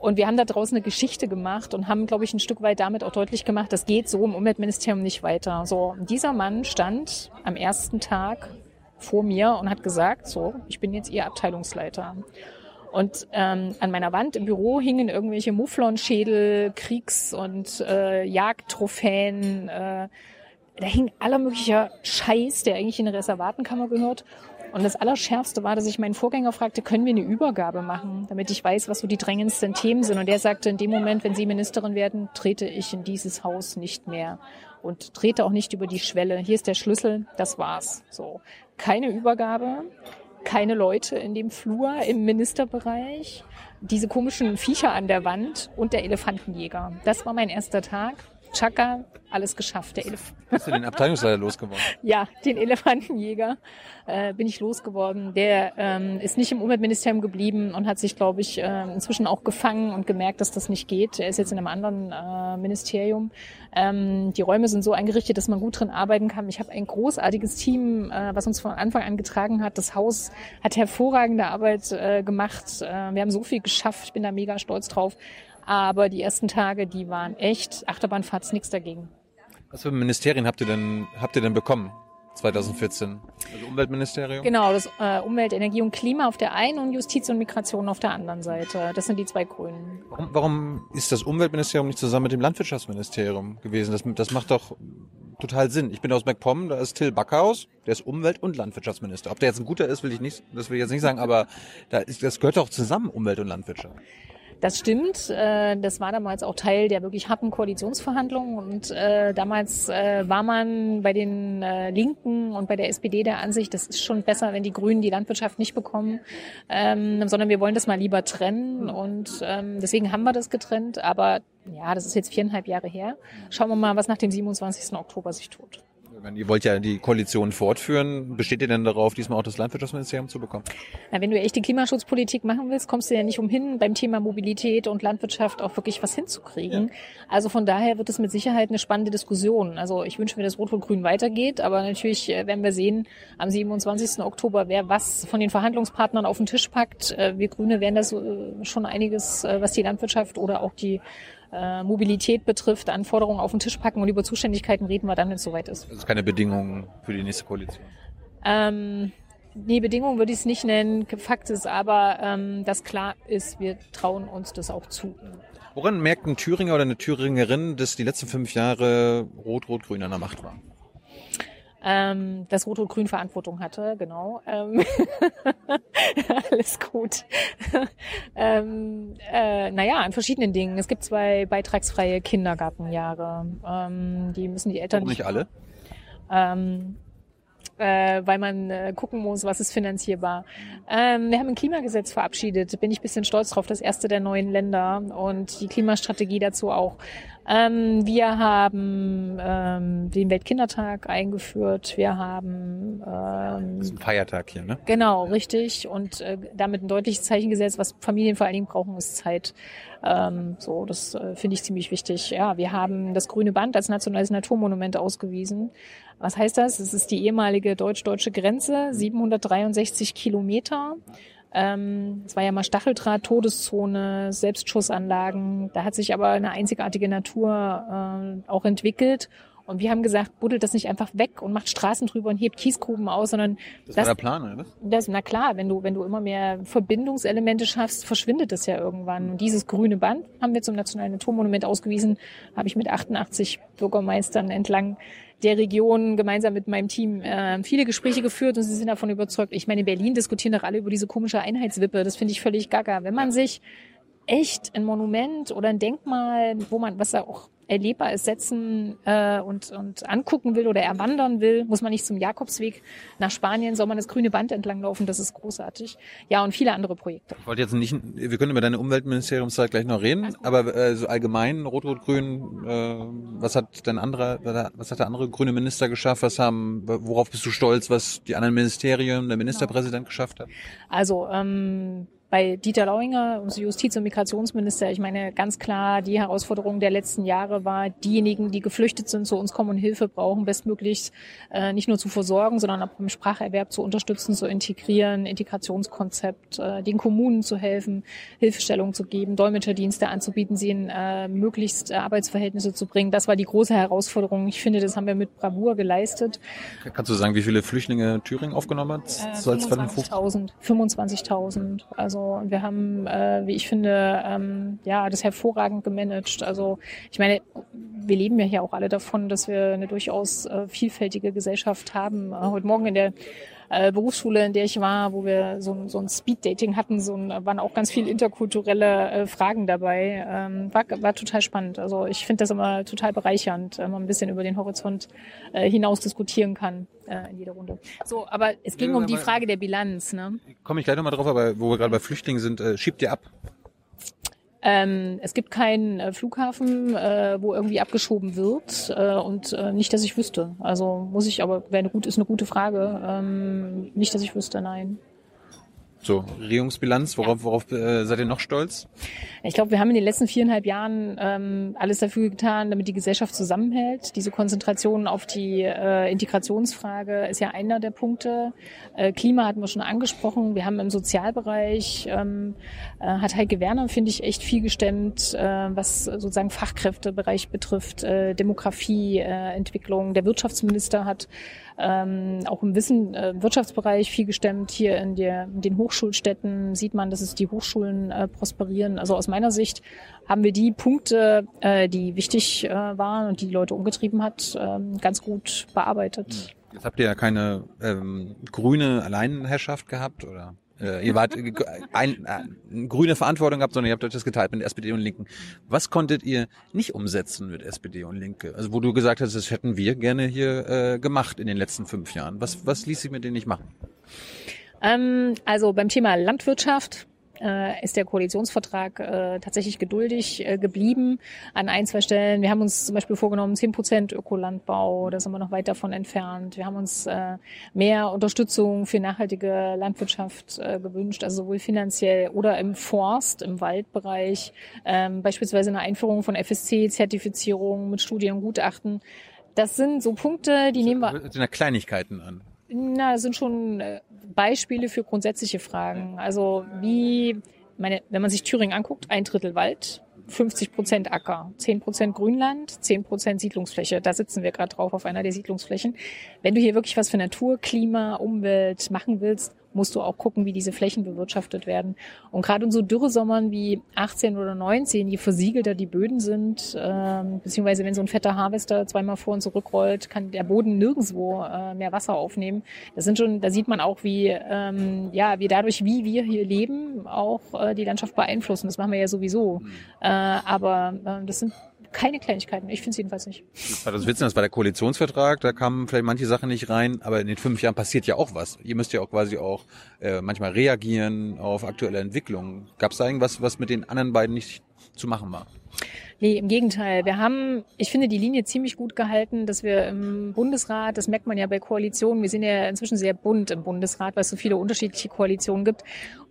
Und wir haben da draußen eine Geschichte gemacht und haben, glaube ich, ein Stück weit damit auch deutlich gemacht, das geht so im Umweltministerium nicht weiter. So, dieser Mann stand am ersten Tag vor mir und hat gesagt, so, ich bin jetzt Ihr Abteilungsleiter. Und ähm, an meiner Wand im Büro hingen irgendwelche Mufflonschädel, Kriegs- und äh, Jagdtrophäen. Äh, da hing aller möglicher Scheiß, der eigentlich in eine Reservatenkammer gehört. Und das Allerschärfste war, dass ich meinen Vorgänger fragte, können wir eine Übergabe machen, damit ich weiß, was so die drängendsten Themen sind. Und der sagte, in dem Moment, wenn Sie Ministerin werden, trete ich in dieses Haus nicht mehr und trete auch nicht über die Schwelle. Hier ist der Schlüssel, das war's. So, keine Übergabe, keine Leute in dem Flur im Ministerbereich, diese komischen Viecher an der Wand und der Elefantenjäger. Das war mein erster Tag. Chaka, alles geschafft. Der Elef Hast du den Abteilungsleiter losgeworden? *laughs* ja, den Elefantenjäger äh, bin ich losgeworden. Der ähm, ist nicht im Umweltministerium geblieben und hat sich, glaube ich, äh, inzwischen auch gefangen und gemerkt, dass das nicht geht. Er ist jetzt in einem anderen äh, Ministerium. Ähm, die Räume sind so eingerichtet, dass man gut drin arbeiten kann. Ich habe ein großartiges Team, äh, was uns von Anfang an getragen hat. Das Haus hat hervorragende Arbeit äh, gemacht. Äh, wir haben so viel geschafft. Ich bin da mega stolz drauf. Aber die ersten Tage, die waren echt Achterbahnfahrts, nichts dagegen. Was für Ministerien habt ihr denn, habt ihr denn bekommen? 2014. Also Umweltministerium? Genau, das äh, Umwelt, Energie und Klima auf der einen und Justiz und Migration auf der anderen Seite. Das sind die zwei Grünen. Warum, warum ist das Umweltministerium nicht zusammen mit dem Landwirtschaftsministerium gewesen? Das, das macht doch total Sinn. Ich bin aus MacPom, da ist Till Backhaus, der ist Umwelt- und Landwirtschaftsminister. Ob der jetzt ein guter ist, will ich nicht, das will ich jetzt nicht sagen, aber da ist, das gehört doch zusammen, Umwelt und Landwirtschaft. Das stimmt. Äh, das war damals auch Teil der wirklich harten Koalitionsverhandlungen. Und äh, damals äh, war man bei den Linken und bei der SPD der Ansicht, das ist schon besser, wenn die Grünen die Landwirtschaft nicht bekommen, ähm, sondern wir wollen das mal lieber trennen. Und ähm, deswegen haben wir das getrennt. Aber ja, das ist jetzt viereinhalb Jahre her. Schauen wir mal, was nach dem 27. Oktober sich tut. Meine, Ihr wollt ja die Koalition fortführen. Besteht ihr denn darauf, diesmal auch das Landwirtschaftsministerium zu bekommen? Na, wenn du echte Klimaschutzpolitik machen willst, kommst du ja nicht umhin, beim Thema Mobilität und Landwirtschaft auch wirklich was hinzukriegen. Also von daher wird es mit Sicherheit eine spannende Diskussion. Also ich wünsche mir, dass Rot-Rot-Grün weitergeht, aber natürlich äh, werden wir sehen am 27. Oktober, wer was von den Verhandlungspartnern auf den Tisch packt. Äh, Wir Grüne werden das äh, schon einiges, was die Landwirtschaft oder auch die äh, Mobilität betrifft, Anforderungen auf den Tisch packen und über Zuständigkeiten reden wir dann, wenn es soweit ist. Das ist keine Bedingung für die nächste Koalition. Ähm, nee, Bedingung würde ich es nicht nennen. Fakt ist aber, ähm, dass klar ist, wir trauen uns das auch zu. Woran merkt ein Thüringer oder eine Thüringerin, dass die letzten fünf Jahre Rot-Rot-Grün an der Macht war? Ähm, dass Rot-Rot-Grün Verantwortung hatte, genau. Ähm, *laughs* alles gut. ähm, äh, naja, an verschiedenen Dingen. Es gibt zwei beitragsfreie Kindergartenjahre. Ähm, die müssen die Eltern Warum nicht alle? ähm, äh, weil man äh, gucken muss, was ist finanzierbar. Ähm, wir haben ein Klimagesetz verabschiedet, bin ich ein bisschen stolz drauf, das erste der neuen Länder und die Klimastrategie dazu auch. Ähm, wir haben ähm, den Weltkindertag eingeführt, wir haben ähm, Das ist ein Feiertag hier, ne? Genau, richtig. Und äh, damit ein deutliches Zeichen gesetzt, was Familien vor allen Dingen brauchen, ist Zeit. Ähm, so, das äh, finde ich ziemlich wichtig. Ja, wir haben das Grüne Band als nationales Naturmonument ausgewiesen. Was heißt das? Es ist die ehemalige deutsch-deutsche Grenze, 763 Kilometer. Ähm, es war ja mal Stacheldraht, Todeszone, Selbstschussanlagen. Da hat sich aber eine einzigartige Natur äh, auch entwickelt. Und wir haben gesagt, buddelt das nicht einfach weg und macht Straßen drüber und hebt Kiesgruben aus, sondern Das, war der Plan, oder? das, na klar, wenn du, wenn du immer mehr Verbindungselemente schaffst, verschwindet es ja irgendwann. Und dieses grüne Band haben wir zum Nationalen Naturmonument ausgewiesen, habe ich mit 88 Bürgermeistern entlang der Region gemeinsam mit meinem Team äh, viele Gespräche geführt und sie sind davon überzeugt. Ich meine, in Berlin diskutieren doch alle über diese komische Einheitswippe. Das finde ich völlig gaga. Wenn man sich echt ein Monument oder ein Denkmal, wo man, was da auch erlebbar ist, setzen äh, und, und angucken will oder erwandern will, muss man nicht zum Jakobsweg nach Spanien, soll man das grüne Band entlang laufen, das ist großartig. Ja, und viele andere Projekte. Ich wollte jetzt nicht, wir können über deine Umweltministeriumszeit gleich noch reden, aber äh, so allgemein Rot-Rot-Grün, äh, was hat dein anderer, was hat der andere grüne Minister geschafft? Was haben, worauf bist du stolz, was die anderen Ministerien, der Ministerpräsident geschafft hat? Also ähm, bei Dieter Lauinger, unser Justiz- und Migrationsminister, ich meine ganz klar, die Herausforderung der letzten Jahre war, diejenigen, die geflüchtet sind, zu uns kommen und Hilfe brauchen, bestmöglichst äh, nicht nur zu versorgen, sondern auch beim Spracherwerb zu unterstützen, zu integrieren, Integrationskonzept, äh, den Kommunen zu helfen, Hilfestellung zu geben, Dolmetscherdienste anzubieten, sie in äh, möglichst äh, Arbeitsverhältnisse zu bringen. Das war die große Herausforderung. Ich finde, das haben wir mit Bravour geleistet. Kannst du sagen, wie viele Flüchtlinge Thüringen aufgenommen hat? Äh, So als 2015? 25.000. 25.000. Also wir haben, äh, wie ich finde, ähm, ja, das hervorragend gemanagt. Also ich meine, wir leben ja hier auch alle davon, dass wir eine durchaus äh, vielfältige Gesellschaft haben. Äh, heute Morgen in der äh, Berufsschule, in der ich war, wo wir so, ein- so ein Speed-Dating hatten, so ein, waren auch ganz viel interkulturelle äh, Fragen dabei. Ähm, war, war total spannend. Also ich finde das immer total bereichernd, wenn man ein bisschen über den Horizont äh, hinaus diskutieren kann äh, in jeder Runde. So, aber es ging Ja, um die Frage der Bilanz. Ne? Komme ich gleich nochmal drauf, aber wo wir gerade bei Flüchtlingen sind, äh, schiebt ihr ab. Ähm, es gibt keinen äh, Flughafen, äh, wo irgendwie abgeschoben wird äh, und äh, nicht, dass ich wüsste. Also muss ich, aber wäre eine gut, ist eine gute Frage. Ähm, nicht, dass ich wüsste, nein. So, Regierungsbilanz, worauf, worauf äh, seid ihr noch stolz? Ich glaube, wir haben in den letzten viereinhalb Jahren ähm, alles dafür getan, damit die Gesellschaft zusammenhält. Diese Konzentration auf die äh, Integrationsfrage ist ja einer der Punkte. Äh, Klima hatten wir schon angesprochen. Wir haben im Sozialbereich, ähm, äh, hat Heike Werner, finde ich, echt viel gestemmt, äh, was sozusagen Fachkräftebereich betrifft, äh, Demografie, äh, Entwicklung. Der Wirtschaftsminister hat ähm, auch im Wissen, äh, Wirtschaftsbereich viel gestemmt. Hier in, der, in den Hochschulstädten sieht man, dass es die Hochschulen äh, prosperieren. Also aus meiner Sicht haben wir die Punkte, äh, die wichtig äh, waren und die, Leute umgetrieben hat, ähm, ganz gut bearbeitet. Jetzt habt ihr ja keine ähm, grüne Alleinherrschaft gehabt, oder? Äh, ihr wart äh, ein, äh, grüne Verantwortung gehabt, sondern ihr habt euch das geteilt mit SPD und Linken. Was konntet ihr nicht umsetzen mit SPD und Linke? Also wo du gesagt hast, das hätten wir gerne hier äh, gemacht in den letzten fünf Jahren. Was, was ließ sich mit denen nicht machen? Ähm, also beim Thema Landwirtschaft äh, ist der Koalitionsvertrag äh, tatsächlich geduldig äh, geblieben an ein, zwei Stellen. Wir haben uns zum Beispiel vorgenommen, 10 Prozent Ökolandbau, da sind wir noch weit davon entfernt. Wir haben uns äh, mehr Unterstützung für nachhaltige Landwirtschaft äh, gewünscht, also sowohl finanziell oder im Forst, im Waldbereich, ähm, beispielsweise eine Einführung von FSC-Zertifizierung mit Studien und Gutachten. Das sind so Punkte, die nehmen wir. Sind Kleinigkeiten an. Na, das sind schon äh, Beispiele für grundsätzliche Fragen. Also wie, meine, wenn man sich Thüringen anguckt, ein Drittel Wald, 50 Prozent Acker, 10 Prozent Grünland, 10 Prozent Siedlungsfläche. Da sitzen wir gerade drauf auf einer der Siedlungsflächen. Wenn du hier wirklich was für Natur, Klima, Umwelt machen willst, musst du auch gucken, wie diese Flächen bewirtschaftet werden. Und gerade in so Dürresommern wie 18 oder 19, je versiegelter die Böden sind, ähm, beziehungsweise wenn so ein fetter Harvester zweimal vor und zurückrollt, kann der Boden nirgendwo äh, mehr Wasser aufnehmen. Das sind schon, da sieht man auch, wie ähm, ja, wie dadurch, wie wir hier leben, auch äh, die Landschaft beeinflussen. Das machen wir ja sowieso. Äh, aber äh, das sind keine Kleinigkeiten. Ich finde es jedenfalls nicht. Das Witzige, das war der Koalitionsvertrag, da kamen vielleicht manche Sachen nicht rein, aber in den fünf Jahren passiert ja auch was. Ihr müsst ja auch quasi auch äh, manchmal reagieren auf aktuelle Entwicklungen. Gab es da irgendwas, was mit den anderen beiden nicht zu machen war? Nee, im Gegenteil. Wir haben, ich finde, die Linie ziemlich gut gehalten, dass wir im Bundesrat, das merkt man ja bei Koalitionen, wir sind ja inzwischen sehr bunt im Bundesrat, weil es so viele unterschiedliche Koalitionen gibt.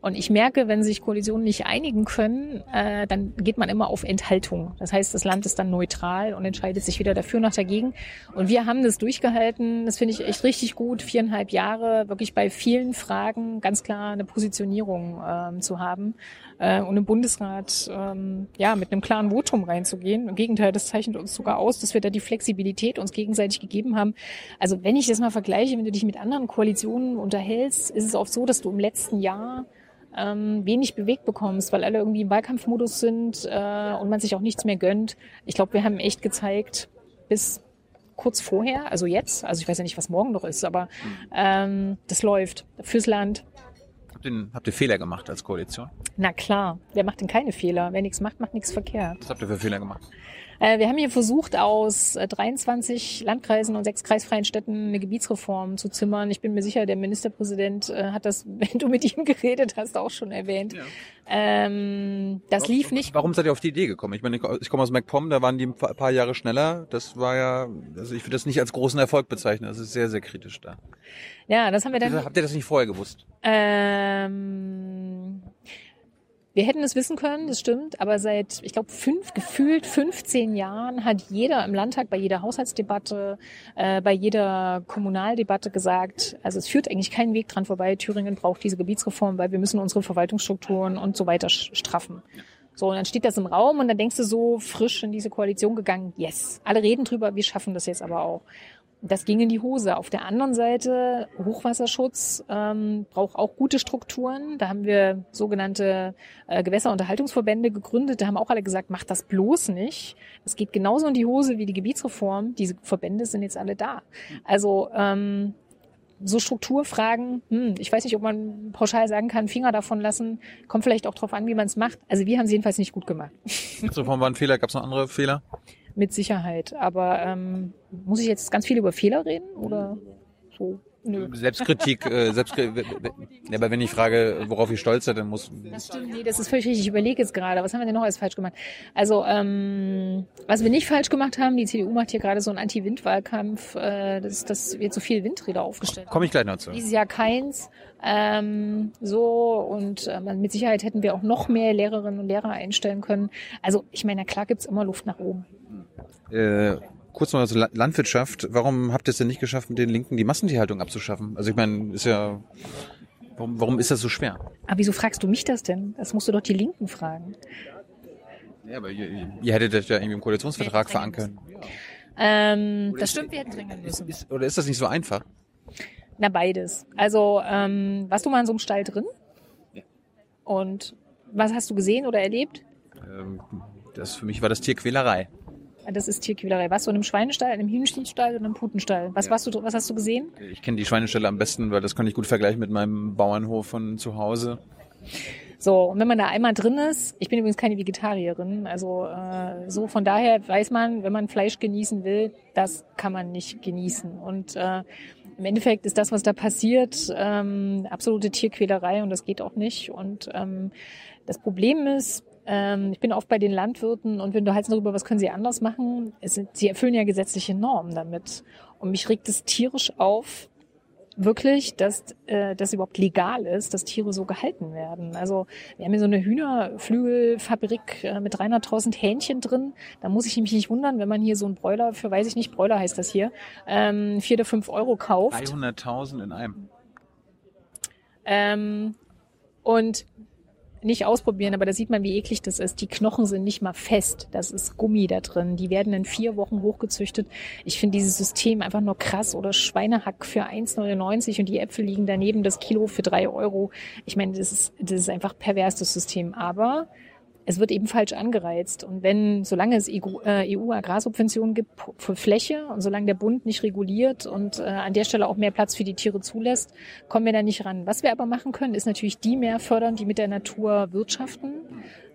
Und ich merke, wenn sich Koalitionen nicht einigen können, äh, dann geht man immer auf Enthaltung. Das heißt, das Land ist dann neutral und entscheidet sich wieder dafür nach dagegen. Und wir haben das durchgehalten. Das finde ich echt richtig gut. Viereinhalb Jahre wirklich bei vielen Fragen ganz klar eine Positionierung ähm, zu haben äh, und im Bundesrat ähm, ja mit einem klaren Votum reinzugehen. Im Gegenteil, das zeichnet uns sogar aus, dass wir da die Flexibilität uns gegenseitig gegeben haben. Also wenn ich das mal vergleiche, wenn du dich mit anderen Koalitionen unterhältst, ist es oft so, dass du im letzten Jahr ähm, wenig bewegt bekommst, weil alle irgendwie im Wahlkampfmodus sind äh, und man sich auch nichts mehr gönnt. Ich glaube, wir haben echt gezeigt, bis kurz vorher, also jetzt, also ich weiß ja nicht, was morgen noch ist, aber ähm, das läuft fürs Land. Habt ihr, habt ihr Fehler gemacht als Koalition? Na klar, wer macht denn keine Fehler? Wer nichts macht, macht nichts verkehrt. Was habt ihr für Fehler gemacht? Äh, wir haben hier versucht, aus äh, 23 Landkreisen und sechs kreisfreien Städten eine Gebietsreform zu zimmern. Ich bin mir sicher, der Ministerpräsident äh, hat das, *laughs* wenn du mit ihm geredet hast, auch schon erwähnt. Ja. Ähm, das lief nicht. Warum seid ihr auf die Idee gekommen? Ich meine, ich komme aus MacPom, da waren die ein paar Jahre schneller. Das war ja, also ich würde das nicht als großen Erfolg bezeichnen. Das ist sehr, sehr kritisch da. Ja, das haben wir dann. Habt ihr das nicht vorher gewusst? Ähm, wir hätten es wissen können, das stimmt, aber seit, ich glaube, fünf, gefühlt 15 Jahren hat jeder im Landtag bei jeder Haushaltsdebatte, äh, bei jeder Kommunaldebatte gesagt, also es führt eigentlich keinen Weg dran vorbei, Thüringen braucht diese Gebietsreform, weil wir müssen unsere Verwaltungsstrukturen und so weiter straffen. So, und dann steht das im Raum und dann denkst du so frisch in diese Koalition gegangen, yes, alle reden drüber, wir schaffen das jetzt aber auch das ging in die Hose. Auf der anderen Seite, Hochwasserschutz ähm, braucht auch gute Strukturen. Da haben wir sogenannte äh, Gewässerunterhaltungsverbände gegründet. Da haben auch alle gesagt, macht das bloß nicht. Das geht genauso in die Hose wie die Gebietsreform. Diese Verbände sind jetzt alle da. Also ähm, so Strukturfragen, hm, ich weiß nicht, ob man pauschal sagen kann, Finger davon lassen, kommt vielleicht auch drauf an, wie man es macht. Also wir haben es jedenfalls nicht gut gemacht. Gebietsreform war ein Fehler, gab es noch andere Fehler? Mit Sicherheit. Aber ähm, muss ich jetzt ganz viel über Fehler reden oder so? Nö. Selbstkritik, äh, Selbstkritik, ja, aber wenn ich frage, worauf ich stolz seid, dann muss. Das stimmt, nee, das ist völlig richtig. Ich überlege jetzt gerade, was haben wir denn noch alles falsch gemacht? Also, ähm, was wir nicht falsch gemacht haben, die CDU macht hier gerade so einen Anti-Wind-Wahlkampf, äh, dass, dass wird so viel Windräder aufgestellt. Komme ich gleich noch zu. Dieses Jahr keins. Ähm, so und äh, mit Sicherheit hätten wir auch noch mehr Lehrerinnen und Lehrer einstellen können. Also, ich meine, klar gibt's immer Luft nach oben. Äh, kurz noch zur Landwirtschaft. Warum habt ihr es denn nicht geschafft, mit den Linken die Massentierhaltung abzuschaffen? Also ich meine, ist ja, warum, warum ist das so schwer? Aber wieso fragst du mich das denn? Das musst du doch die Linken fragen. Ja, aber ihr, ihr hättet das ja irgendwie im Koalitionsvertrag verankern. Ähm, das stimmt, wir hätten dringend müssen. Ist, oder ist das nicht so einfach? Na, beides. Also, ähm, warst du mal in so einem Stall drin? Ja. Und was hast du gesehen oder erlebt? Ähm, das, für mich war das Tierquälerei. Das ist Tierquälerei. Warst du in einem Schweinestall, in einem Hühnchenstall oder in einem Putenstall? Was, ja. warst du, was hast du gesehen? Ich kenne die Schweinestelle am besten, weil das kann ich gut vergleichen mit meinem Bauernhof von zu Hause. So, und wenn man da einmal drin ist, ich bin übrigens keine Vegetarierin, also äh, so von daher weiß man, wenn man Fleisch genießen will, das kann man nicht genießen. Und äh, im Endeffekt ist das, was da passiert, ähm, absolute Tierquälerei und das geht auch nicht. Und ähm, das Problem ist, ähm, ich bin oft bei den Landwirten und wenn du heißt darüber, was können sie anders machen, sind, sie erfüllen ja gesetzliche Normen damit. Und mich regt es tierisch auf, wirklich, dass äh, das überhaupt legal ist, dass Tiere so gehalten werden. Also wir haben hier so eine Hühnerflügelfabrik äh, mit 300.000 Hähnchen drin. Da muss ich mich nicht wundern, wenn man hier so einen Bräuler für, weiß ich nicht, Bräuler heißt das hier, ähm, vier oder fünf Euro kauft. 300.000 in einem. Ähm, und nicht ausprobieren, aber da sieht man, wie eklig das ist. Die Knochen sind nicht mal fest. Das ist Gummi da drin. Die werden in vier Wochen hochgezüchtet. Ich finde dieses System einfach nur krass. Oder Schweinehack für 1,99 und die Äpfel liegen daneben das Kilo für drei Euro. Ich meine, das ist, das ist einfach pervers, das System. Aber es wird eben falsch angereizt. Und wenn, solange es EU-Agrarsubventionen äh, gibt für Fläche und solange der Bund nicht reguliert und äh, an der Stelle auch mehr Platz für die Tiere zulässt, kommen wir da nicht ran. Was wir aber machen können, ist natürlich die mehr fördern, die mit der Natur wirtschaften.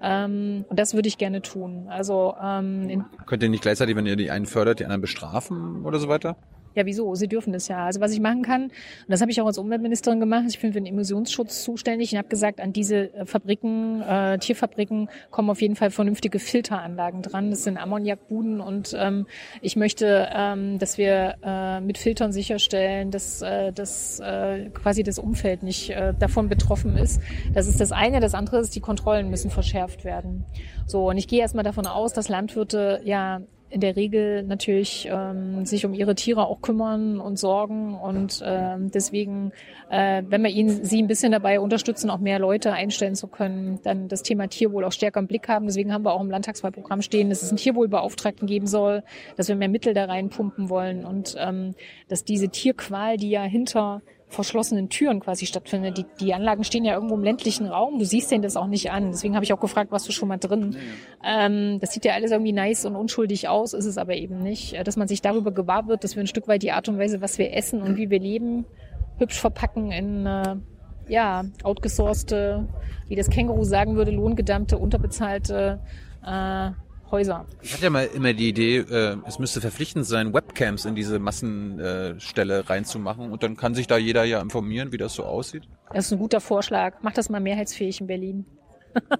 Ähm, und das würde ich gerne tun. Also ähm, Könnt ihr nicht gleichzeitig, wenn ihr die einen fördert, die anderen bestrafen oder so weiter? Ja, wieso? Sie dürfen das ja. Also was ich machen kann, und das habe ich auch als Umweltministerin gemacht, ich bin für den Emissionsschutz zuständig und habe gesagt, an diese äh, Fabriken, äh, Tierfabriken kommen auf jeden Fall vernünftige Filteranlagen dran. Das sind Ammoniakbuden und ähm, ich möchte, ähm, dass wir äh, mit Filtern sicherstellen, dass, äh, dass äh, quasi das Umfeld nicht äh, davon betroffen ist. Das ist das eine. Das andere ist, die Kontrollen müssen verschärft werden. So, und ich gehe erstmal davon aus, dass Landwirte ja in der Regel natürlich ähm, sich um ihre Tiere auch kümmern und sorgen und ähm, deswegen, äh, wenn wir ihnen sie ein bisschen dabei unterstützen, auch mehr Leute einstellen zu können, dann das Thema Tierwohl auch stärker im Blick haben. Deswegen haben wir auch im Landtagswahlprogramm stehen, dass es einen Tierwohlbeauftragten geben soll, dass wir mehr Mittel da reinpumpen wollen und ähm, dass diese Tierqual, die ja hinter verschlossenen Türen quasi stattfindet. Die, die Anlagen stehen ja irgendwo im ländlichen Raum. Du siehst denen das auch nicht an. Deswegen habe ich auch gefragt, warst du schon mal drin? Ja. Ähm, das sieht ja alles irgendwie nice und unschuldig aus, ist es aber eben nicht. Dass man sich darüber gewahr wird, dass wir ein Stück weit die Art und Weise, was wir essen und wie wir leben, hübsch verpacken in äh, ja outgesourcete, wie das Känguru sagen würde, lohngedammte, unterbezahlte äh, Häuser. Ich hatte ja mal immer die Idee, äh, es müsste verpflichtend sein, Webcams in diese Massenstelle äh, reinzumachen und dann kann sich da jeder ja informieren, wie das so aussieht. Das ist ein guter Vorschlag. Mach das mal mehrheitsfähig in Berlin.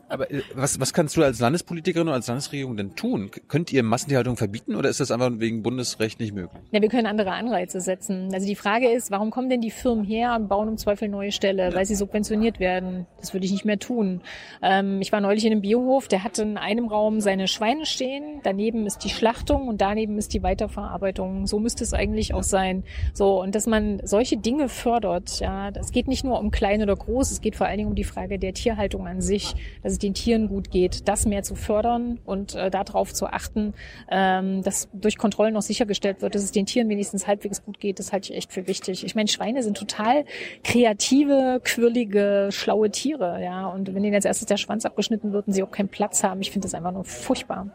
Aber äh, was, was kannst du als Landespolitikerin oder als Landesregierung denn tun? Könnt ihr Massentierhaltung verbieten oder ist das einfach wegen Bundesrecht nicht möglich? Ja, wir können andere Anreize setzen. Also die Frage ist, warum kommen denn die Firmen her und bauen im Zweifel neue Ställe, weil sie subventioniert werden? Das würde ich nicht mehr tun. Ähm, ich war neulich in einem Biohof, der hat in einem Raum seine Schweine stehen, daneben ist die Schlachtung und daneben ist die Weiterverarbeitung. So müsste es eigentlich auch sein. So, und dass man solche Dinge fördert, ja, das geht nicht nur um klein oder groß, es geht vor allen Dingen um die Frage der Tierhaltung an sich dass es den Tieren gut geht, das mehr zu fördern und äh, darauf zu achten, ähm, dass durch Kontrollen noch sichergestellt wird, dass es den Tieren wenigstens halbwegs gut geht, das halte ich echt für wichtig. Ich meine, Schweine sind total kreative, quirlige, schlaue Tiere, ja. Und wenn ihnen als erstes der Schwanz abgeschnitten wird und sie auch keinen Platz haben, ich finde das einfach nur furchtbar.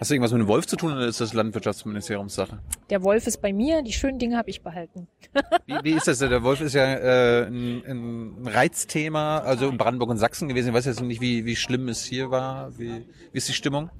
Hast du irgendwas mit dem Wolf zu tun oder ist das Landwirtschaftsministeriums Sache? Der Wolf ist bei mir, die schönen Dinge habe ich behalten. wie, wie ist das? Der Wolf ist ja äh, ein, ein Reizthema, also in Brandenburg und Sachsen gewesen. Ich weiß jetzt nicht, wie, wie schlimm es hier war. Wie, wie ist die Stimmung?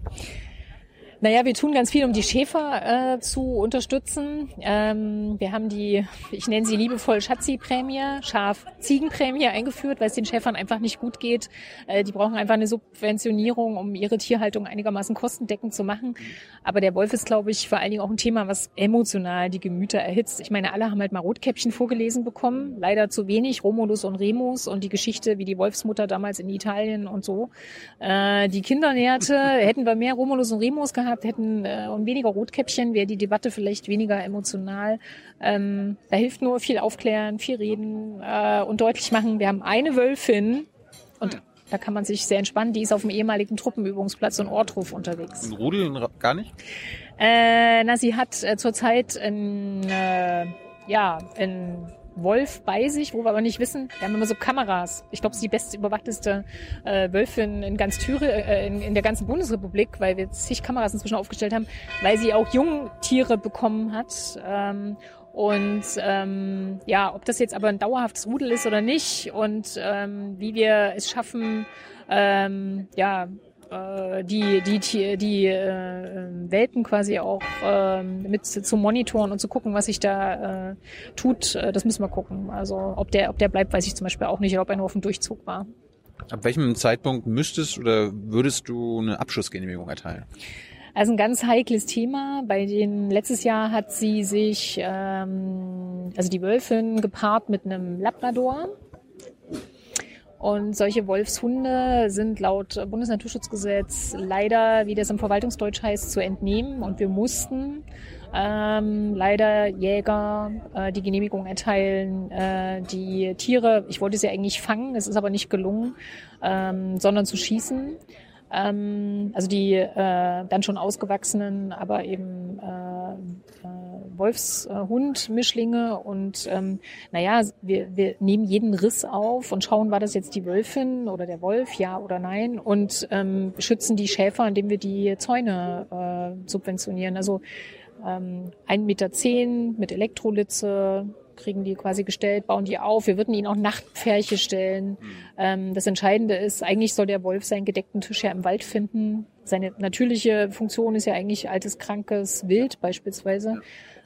Naja, wir tun ganz viel, um die Schäfer äh, zu unterstützen. Ähm, wir haben die, ich nenne sie liebevoll Schatzi-Prämie, Schaf-Ziegenprämie eingeführt, weil es den Schäfern einfach nicht gut geht. Äh, die brauchen einfach eine Subventionierung, um ihre Tierhaltung einigermaßen kostendeckend zu machen. Aber der Wolf ist, glaube ich, vor allen Dingen auch ein Thema, was emotional die Gemüter erhitzt. Ich meine, alle haben halt mal Rotkäppchen vorgelesen bekommen. Leider zu wenig, Romulus und Remus und die Geschichte, wie die Wolfsmutter damals in Italien und so äh, die Kinder näherte. Hätten wir mehr Romulus und Remus gehabt, gehabt hätten äh, und weniger Rotkäppchen, wäre die Debatte vielleicht weniger emotional. Ähm, da hilft nur viel aufklären, viel reden äh, und deutlich machen, wir haben eine Wölfin und da kann man sich sehr entspannen. Die ist auf dem ehemaligen Truppenübungsplatz in Ortruf unterwegs. In Rudel gar nicht? Äh, na, sie hat äh, zurzeit in, äh, ja, in Wolf bei sich, wo wir aber nicht wissen, wir haben immer so Kameras. Ich glaube, sie ist die best überwachteste äh, Wölfin in ganz Thüringen, äh, in, in der ganzen Bundesrepublik, weil wir zig Kameras inzwischen aufgestellt haben, weil sie auch Jungtiere bekommen hat. Ähm, und ähm, ja, ob das jetzt aber ein dauerhaftes Rudel ist oder nicht und ähm, wie wir es schaffen, ähm, ja, äh, die die die, äh, Welten quasi auch äh, mit zu monitoren und zu gucken, was sich da äh, tut, äh, das müssen wir gucken. Also ob der ob der bleibt, weiß ich zum Beispiel auch nicht, ob er nur auf dem Durchzug war. Ab welchem Zeitpunkt müsstest oder würdest du eine Abschussgenehmigung erteilen? Also ein ganz heikles Thema. Bei den letztes Jahr hat sie sich, ähm, also die Wölfin gepaart mit einem Labrador. Und solche Wolfshunde sind laut Bundesnaturschutzgesetz leider, wie das im Verwaltungsdeutsch heißt, zu entnehmen. Und wir mussten ähm, leider Jäger äh, die Genehmigung erteilen, äh, die Tiere, ich wollte sie eigentlich fangen, es ist aber nicht gelungen, ähm, sondern zu schießen. Ähm, also die äh, dann schon ausgewachsenen, aber eben äh, äh, Wolfshund-Mischlinge und ähm, naja, wir, wir nehmen jeden Riss auf und schauen, war das jetzt die Wölfin oder der Wolf, ja oder nein und ähm, schützen die Schäfer, indem wir die Zäune äh, subventionieren. Also ähm, 1,10 Meter mit Elektrolitze, kriegen die quasi gestellt, bauen die auf. Wir würden ihnen auch Nachtpferche stellen. Mhm. Ähm, das Entscheidende ist, eigentlich soll der Wolf seinen gedeckten Tisch ja im Wald finden. Seine natürliche Funktion ist ja eigentlich altes, krankes Wild beispielsweise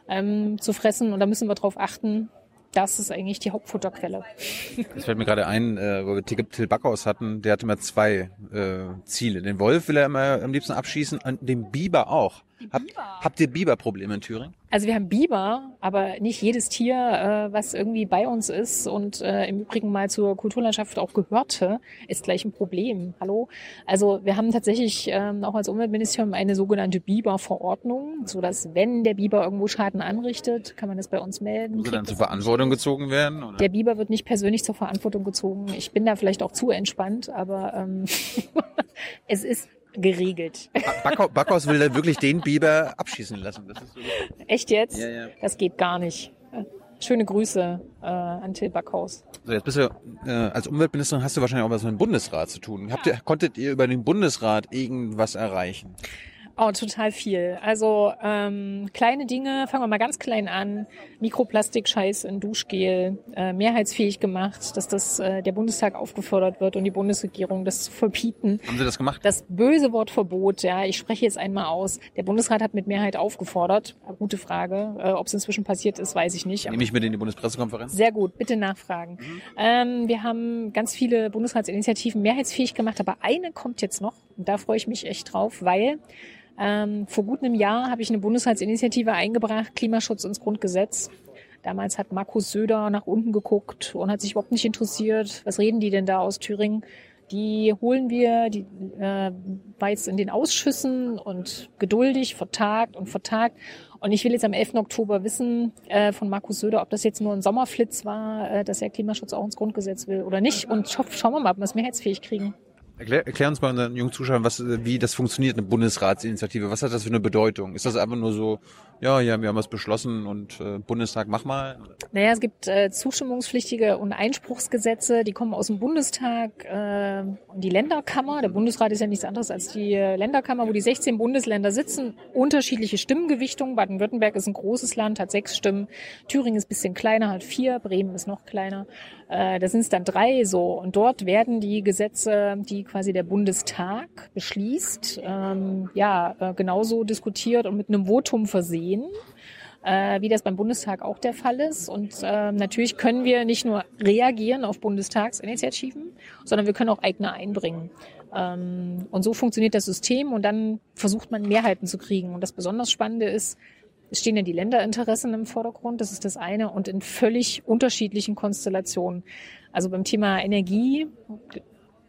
ähm, zu fressen. Und da müssen wir darauf achten, das ist eigentlich die Hauptfutterquelle. Das fällt mir gerade ein, äh, wo wir Till Backhaus hatten, der hatte immer zwei äh, Ziele. Den Wolf will er immer am liebsten abschießen und den Biber auch. Hab, habt ihr Biberprobleme in Thüringen? Also wir haben Biber, aber nicht jedes Tier, äh, was irgendwie bei uns ist und äh, im Übrigen mal zur Kulturlandschaft auch gehörte, ist gleich ein Problem. Hallo? Also wir haben tatsächlich ähm, auch als Umweltministerium eine sogenannte Biberverordnung, so dass wenn der Biber irgendwo Schaden anrichtet, kann man das bei uns melden. Muss er dann zur Verantwortung gezogen werden? Oder? Der Biber wird nicht persönlich zur Verantwortung gezogen. Ich bin da vielleicht auch zu entspannt, aber ähm, *laughs* es ist geregelt. Backhaus, Backhaus will dann wirklich den Biber abschießen lassen. So Echt jetzt? Ja, ja. Das geht gar nicht. Schöne Grüße äh, an Till Backhaus. So, jetzt bist du äh, als Umweltministerin hast du wahrscheinlich auch was mit dem Bundesrat zu tun. Habt ihr, konntet ihr über den Bundesrat irgendwas erreichen? Oh, total viel. Also ähm, kleine Dinge, fangen wir mal ganz klein an. Mikroplastik-Scheiß in Duschgel, äh, mehrheitsfähig gemacht, dass das äh, der Bundestag aufgefordert wird und die Bundesregierung das zu verbieten. Haben Sie das gemacht? Das böse Wort Verbot, ja, ich spreche jetzt einmal aus. Der Bundesrat hat mit Mehrheit aufgefordert. Gute Frage. Äh, Ob es inzwischen passiert ist, weiß ich nicht. Nehme ich mit in die Bundespressekonferenz? Sehr gut, bitte nachfragen. Mhm. Ähm, wir haben ganz viele Bundesratsinitiativen mehrheitsfähig gemacht, aber eine kommt jetzt noch. Und da freue ich mich echt drauf, weil ähm, vor gut einem Jahr habe ich eine Bundesratsinitiative eingebracht, Klimaschutz ins Grundgesetz. Damals hat Markus Söder nach unten geguckt und hat sich überhaupt nicht interessiert, was reden die denn da aus Thüringen? Die holen wir, die äh, war jetzt in den Ausschüssen und geduldig, vertagt und vertagt. Und ich will jetzt am 11. Oktober wissen äh, von Markus Söder, ob das jetzt nur ein Sommerflitz war, äh, dass er Klimaschutz auch ins Grundgesetz will oder nicht. Und schauen wir mal, ob wir es mehrheitsfähig kriegen. Erklär, erklär uns mal unseren jungen Zuschauern, was, wie das funktioniert, eine Bundesratsinitiative. Was hat das für eine Bedeutung? Ist das einfach nur so, ja, ja, wir haben was beschlossen und äh, Bundestag, mach mal? Naja, es gibt äh, zustimmungspflichtige und Einspruchsgesetze, die kommen aus dem Bundestag äh, und die Länderkammer. Der Bundesrat ist ja nichts anderes als die äh, Länderkammer, wo die 16 Bundesländer sitzen. Unterschiedliche Stimmengewichtungen. Baden-Württemberg ist ein großes Land, hat sechs Stimmen. Thüringen ist bisschen kleiner, hat vier. Bremen ist noch kleiner. Äh, da sind es dann drei so. Und dort werden die Gesetze, die quasi der Bundestag beschließt, ähm, ja, äh, genauso diskutiert und mit einem Votum versehen äh, wie das beim Bundestag auch der Fall ist. Und äh, natürlich können wir nicht nur reagieren auf Bundestagsinitiativen, sondern wir können auch eigene einbringen. Ähm, und so funktioniert das System und dann versucht man Mehrheiten zu kriegen. Und das besonders Spannende ist, es stehen ja die Länderinteressen im Vordergrund, das ist das eine, und in völlig unterschiedlichen Konstellationen. Also beim Thema Energie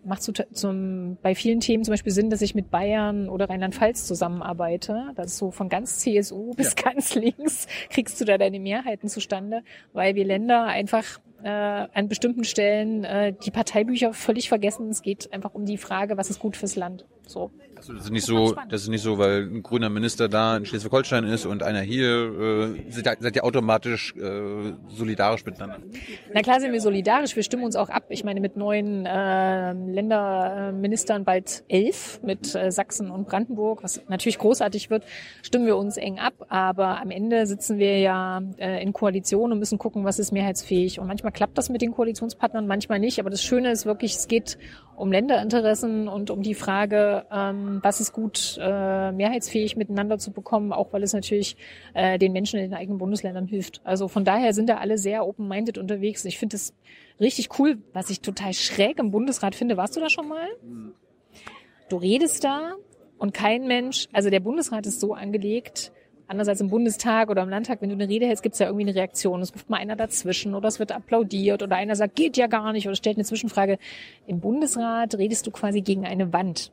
macht zu, zum, bei vielen Themen zum Beispiel Sinn, dass ich mit Bayern oder Rheinland-Pfalz zusammenarbeite. Das ist so von ganz CSU *laughs* bis ja. ganz links kriegst du da deine Mehrheiten zustande, weil wir Länder einfach äh, an bestimmten Stellen äh, die Parteibücher völlig vergessen. Es geht einfach um die Frage, was ist gut fürs Land. So. Also das ist nicht so, das ist nicht so, weil ein grüner Minister da in Schleswig-Holstein ist und einer hier, äh, seid, seid ihr automatisch äh, solidarisch miteinander? Na klar sind wir solidarisch, wir stimmen uns auch ab. Ich meine, mit neuen äh, Länderministern bald elf, mit äh, Sachsen und Brandenburg, was natürlich großartig wird, stimmen wir uns eng ab. Aber am Ende sitzen wir ja äh, in Koalition und müssen gucken, was ist mehrheitsfähig. Und manchmal klappt das mit den Koalitionspartnern, manchmal nicht. Aber das Schöne ist wirklich, es geht um Länderinteressen und um die Frage, ähm, was ist gut äh, mehrheitsfähig miteinander zu bekommen, auch weil es natürlich äh, den Menschen in den eigenen Bundesländern hilft. Also von daher sind da alle sehr open-minded unterwegs. Ich finde es richtig cool, was ich total schräg im Bundesrat finde. Warst du da schon mal? Du redest da und kein Mensch, also der Bundesrat ist so angelegt, anders als im Bundestag oder im Landtag, wenn du eine Rede hältst, gibt es ja irgendwie eine Reaktion. Es ruft mal einer dazwischen oder es wird applaudiert oder einer sagt, geht ja gar nicht oder stellt eine Zwischenfrage. Im Bundesrat redest du quasi gegen eine Wand.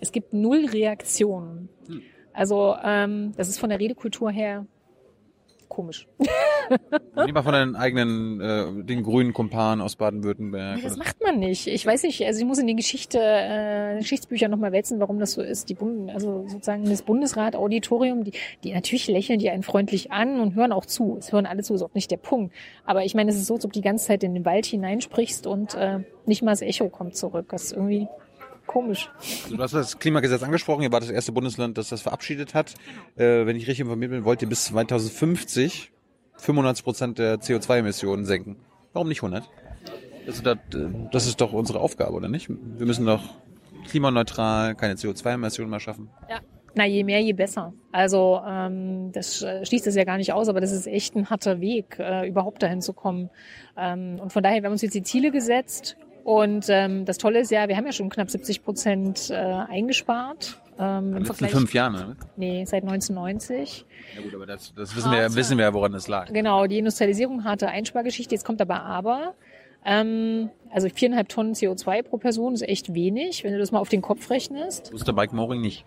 Es gibt null Reaktionen. Also ähm, das ist von der Redekultur her komisch. *laughs* Lieber von deinen eigenen, äh, den grünen Kumpanen aus Baden-Württemberg. Das macht man nicht. Ich weiß nicht, also ich muss in die Geschichte, äh, Geschichtsbücher nochmal wälzen, warum das so ist. Die Bund, also sozusagen das Bundesrat-Auditorium, die, die natürlich lächeln die einen freundlich an und hören auch zu. Es hören alle zu, ist auch nicht der Punkt. Aber ich meine, es ist so, als ob du die ganze Zeit in den Wald hineinsprichst und äh, nicht mal das Echo kommt zurück. Das ist irgendwie komisch. Also du hast das Klimagesetz angesprochen. Ihr wart das erste Bundesland, das das verabschiedet hat. Äh, wenn ich richtig informiert bin, wollt ihr bis 2050 95 Prozent der CO2-Emissionen senken. Warum nicht 100? Das ist, das, das ist doch unsere Aufgabe, oder nicht? Wir müssen doch klimaneutral, keine CO2-Emissionen mehr schaffen. Ja. Na, je mehr, je besser. Also ähm, das äh, schließt es ja gar nicht aus, aber das ist echt ein harter Weg, äh, überhaupt dahin zu kommen. Ähm, und von daher, wir haben uns jetzt die Ziele gesetzt und ähm, das Tolle ist ja, wir haben ja schon knapp 70 Prozent äh, eingespart. Ähm, Vergleich, fünf Jahren, ne? Nee, seit 1990. Ja gut, aber das, das wissen, wir, ja, wissen wir woran das lag. Genau, die Industrialisierung, harte Einspargeschichte. Jetzt kommt aber aber. Ähm, also viereinhalb Tonnen CO2 pro Person ist echt wenig, wenn du das mal auf den Kopf rechnest. Wusste Mike Moring nicht.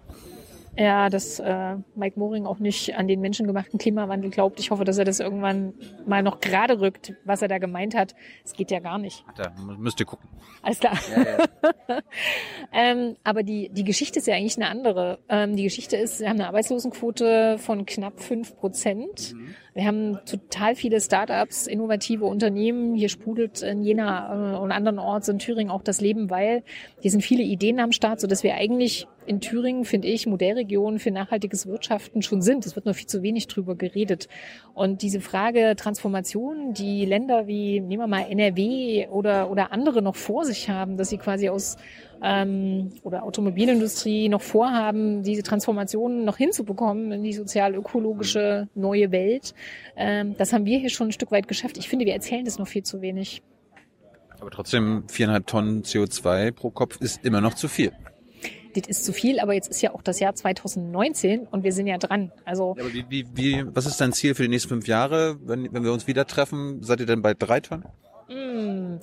Ja, dass äh, Mike Moring auch nicht an den menschengemachten Klimawandel glaubt. Ich hoffe, dass er das irgendwann mal noch gerade rückt, was er da gemeint hat. Es geht ja gar nicht. Da müsst ihr gucken. Alles klar. Ja, ja. *laughs* ähm, aber die, die Geschichte ist ja eigentlich eine andere. Ähm, die Geschichte ist, wir haben eine Arbeitslosenquote von knapp fünf Prozent. Mhm. Wir haben total viele Startups, innovative Unternehmen. Hier sprudelt in Jena äh, und anderen Orts in Thüringen auch das Leben, weil hier sind viele Ideen am Start, so dass wir eigentlich in Thüringen, finde ich, Modellregion für nachhaltiges Wirtschaften schon sind. Es wird nur viel zu wenig drüber geredet. Und diese Frage Transformation, die Länder wie, nehmen wir mal NRW oder, oder andere noch vor sich haben, dass sie quasi aus ähm, oder Automobilindustrie noch vorhaben, diese Transformation noch hinzubekommen in die sozial-ökologische neue Welt. Ähm, das haben wir hier schon ein Stück weit geschafft. Ich finde, wir erzählen das noch viel zu wenig. Aber trotzdem viereinhalb Tonnen CO2 pro Kopf ist immer noch zu viel. Das ist zu viel, aber jetzt ist ja auch das Jahr 2019 und wir sind ja dran. Also ja, aber wie, wie, wie, was ist dein Ziel für die nächsten fünf Jahre? Wenn, wenn wir uns wieder treffen, seid ihr denn bei drei Tonnen? Mm.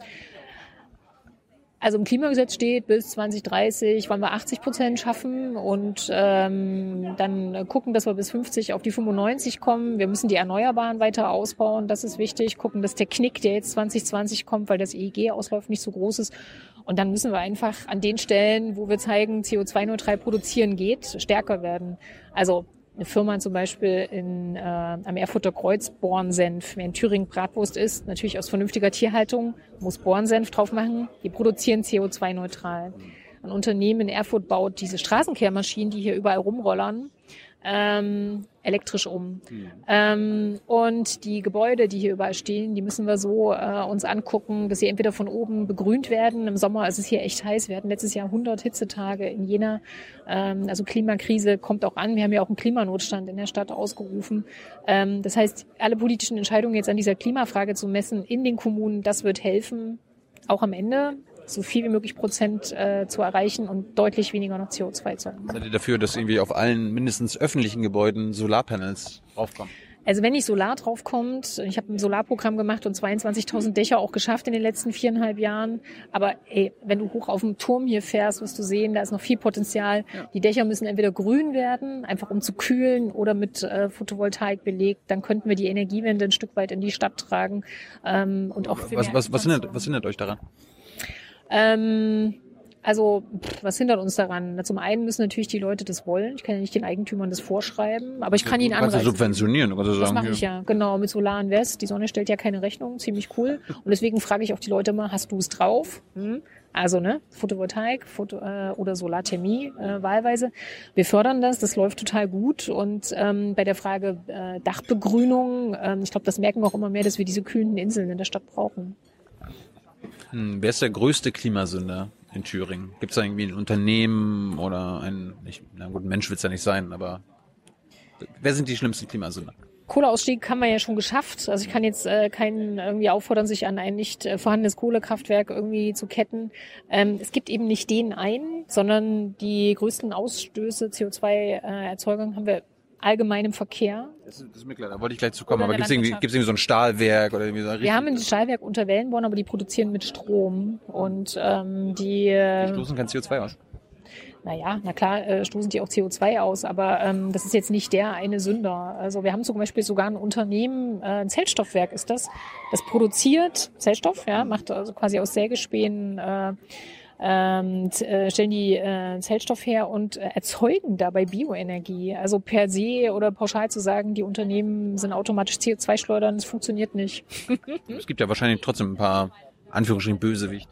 Also im Klimagesetz steht, bis 2030 wollen wir 80 Prozent schaffen und ähm, dann gucken, dass wir bis 50 auf die 95 kommen. Wir müssen die Erneuerbaren weiter ausbauen, das ist wichtig. Gucken, dass der Knick, der jetzt 2020 kommt, weil das EEG-Ausläuft nicht so groß ist. Und dann müssen wir einfach an den Stellen, wo wir zeigen, CO2-neutral produzieren geht, stärker werden. Also eine Firma zum Beispiel in, äh, am Erfurter Kreuz Bornsenf, in Thüringen Bratwurst ist, natürlich aus vernünftiger Tierhaltung, muss Bornsenf drauf machen. Die produzieren CO2-neutral. Ein Unternehmen in Erfurt baut diese Straßenkehrmaschinen, die hier überall rumrollern, ähm, elektrisch um. Mhm. Ähm, und die Gebäude, die hier überall stehen, die müssen wir so äh, uns angucken, dass sie entweder von oben begrünt werden. Im Sommer ist es hier echt heiß. Wir hatten letztes Jahr 100 Hitzetage in Jena. Ähm, also Klimakrise kommt auch an. Wir haben ja auch einen Klimanotstand in der Stadt ausgerufen. Ähm, das heißt, alle politischen Entscheidungen jetzt an dieser Klimafrage zu messen in den Kommunen, das wird helfen, auch am Ende so viel wie möglich Prozent äh, zu erreichen und deutlich weniger noch CO2 zu haben. Seid ihr dafür, dass irgendwie auf allen mindestens öffentlichen Gebäuden Solarpanels draufkommen? Also wenn nicht Solar draufkommt, ich habe ein Solarprogramm gemacht und 22.000 Dächer auch geschafft in den letzten viereinhalb Jahren. Aber ey, wenn du hoch auf dem Turm hier fährst, wirst du sehen, da ist noch viel Potenzial. Ja. Die Dächer müssen entweder grün werden, einfach um zu kühlen, oder mit äh, Photovoltaik belegt. Dann könnten wir die Energiewende ein Stück weit in die Stadt tragen. Ähm, und auch was, was, was, hindert, was hindert euch daran? Ähm, also, pff, was hindert uns daran? Zum einen müssen natürlich die Leute das wollen. Ich kann ja nicht den Eigentümern das vorschreiben, aber ich kann ihnen anreichen. Kannst du subventionieren, du sagen. Das mache ich ja, genau, mit Solar Invest. Die Sonne stellt ja keine Rechnung, ziemlich cool. Und deswegen frage ich auch die Leute mal, hast du es drauf? Hm? Also, ne, Photovoltaik Foto, äh, oder Solarthermie äh, wahlweise. Wir fördern das, das läuft total gut. Und ähm, bei der Frage äh, Dachbegrünung, ähm, ich glaube, das merken wir auch immer mehr, dass wir diese kühlen Inseln in der Stadt brauchen. Hm, wer ist der größte Klimasünder in Thüringen? Gibt es da irgendwie ein Unternehmen oder ein, nicht, na gut, ein Mensch wird es ja nicht sein, aber wer sind die schlimmsten Klimasünder? Kohleausstieg haben wir ja schon geschafft. Also ich kann jetzt äh, keinen irgendwie auffordern, sich an ein nicht äh, vorhandenes Kohlekraftwerk irgendwie zu ketten. Ähm, es gibt eben nicht den einen, sondern die größten Ausstöße CO2-Erzeugung äh, haben wir allgemein im Verkehr. Das ist, das ist mir klar, da wollte ich gleich zu kommen. aber gibt es irgendwie, gibt's irgendwie so ein Stahlwerk oder irgendwie so ein Wir haben ein Stahlwerk unter Wellenborn, aber die produzieren mit Strom. Und ähm, die... Die stoßen kein CO2 aus. Naja, na klar, äh, stoßen die auch CO2 aus, aber ähm, das ist jetzt nicht der eine Sünder. Also wir haben zum Beispiel sogar ein Unternehmen, äh, ein Zellstoffwerk ist das, das produziert Zellstoff, ja, macht also quasi aus Sägespänen äh, ähm, äh, stellen die äh, Zellstoff her und äh, erzeugen dabei Bioenergie. Also per se oder pauschal zu sagen, die Unternehmen sind automatisch CO2-Schleudern, das funktioniert nicht. es gibt ja wahrscheinlich trotzdem ein paar Anführungsstrichen Bösewicht.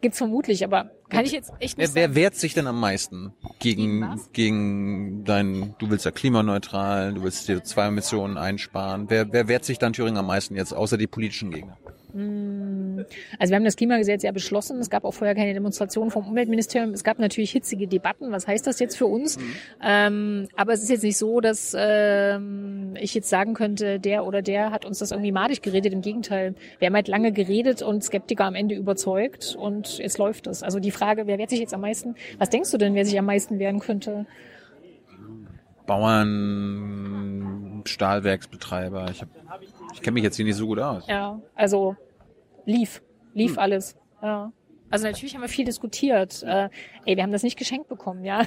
Gibt's vermutlich, aber kann ich jetzt echt nicht wer, wer wehrt sich denn am meisten gegen, gegen dein, du willst ja klimaneutral, du willst CO2-Emissionen einsparen. Wer, wer wehrt sich dann Thüringen am meisten jetzt, außer die politischen Gegner? Hm. Also wir haben das Klimagesetz ja beschlossen. Es gab auch vorher keine Demonstrationen vom Umweltministerium. Es gab natürlich hitzige Debatten. Was heißt das jetzt für uns? Mhm. Ähm, aber es ist jetzt nicht so, dass ähm, ich jetzt sagen könnte, der oder der hat uns das irgendwie madig geredet. Im Gegenteil, wir haben halt lange geredet und Skeptiker am Ende überzeugt und jetzt läuft es. Also die Frage, wer wehrt sich jetzt am meisten? Was denkst du denn, wer sich am meisten wehren könnte? Bauern, Stahlwerksbetreiber. Ich, hab, ich kenne mich jetzt hier nicht so gut aus. Ja, also lief, lief hm. alles. Ja. Also natürlich haben wir viel diskutiert. Äh, ey, wir haben das nicht geschenkt bekommen, ja.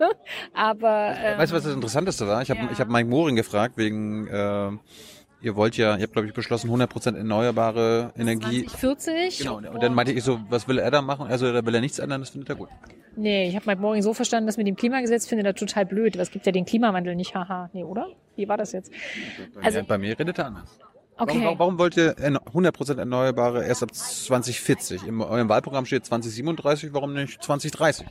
*laughs* Aber ähm, weißt du, was das Interessanteste war? Ich habe ja. ich hab Mike Moring gefragt wegen äh, ihr wollt ja, ihr habt glaube ich beschlossen 100% erneuerbare Energie. 2040. Genau. Und dann meinte ich so, was will er da machen? Also da will er nichts ändern, das findet er gut. Nee, ich habe Mike Moring so verstanden, dass mit dem Klimagesetz findet er total blöd. Was gibt ja den Klimawandel nicht, haha. Nee, oder? Wie war das jetzt? Bei also mir, bei mir redet er anders. Okay. Warum, warum wollt ihr 100% Erneuerbare erst ab 2040? In eurem Wahlprogramm steht 2037, warum nicht 2030?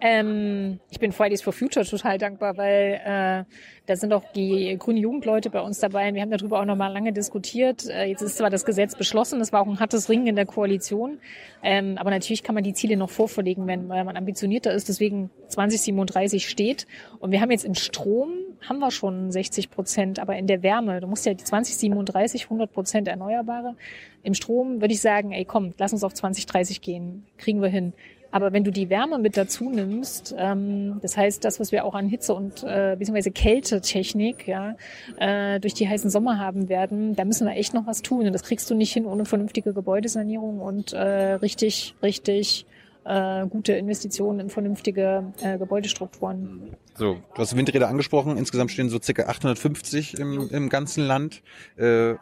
Ähm, ich bin Fridays for Future total dankbar, weil äh, da sind auch die grünen Jugendleute bei uns dabei und wir haben darüber auch nochmal lange diskutiert. Äh, jetzt ist zwar das Gesetz beschlossen, das war auch ein hartes Ringen in der Koalition, ähm, aber natürlich kann man die Ziele noch vorverlegen, wenn man ambitionierter ist. Deswegen 2037 steht und wir haben jetzt im Strom haben wir schon 60 Prozent, aber in der Wärme, du musst ja die 2037 100 Prozent Erneuerbare. Im Strom würde ich sagen, ey komm, lass uns auf 2030 gehen, kriegen wir hin. Aber wenn du die Wärme mit dazu nimmst, ähm, das heißt, das, was wir auch an Hitze und äh, beziehungsweise Kältetechnik ja, äh, durch die heißen Sommer haben werden, da müssen wir echt noch was tun. Und das kriegst du nicht hin ohne vernünftige Gebäudesanierung und äh, richtig, richtig äh, gute Investitionen in vernünftige äh, Gebäudestrukturen. So, du hast Windräder angesprochen. Insgesamt stehen so circa 850 im, im ganzen Land. Äh,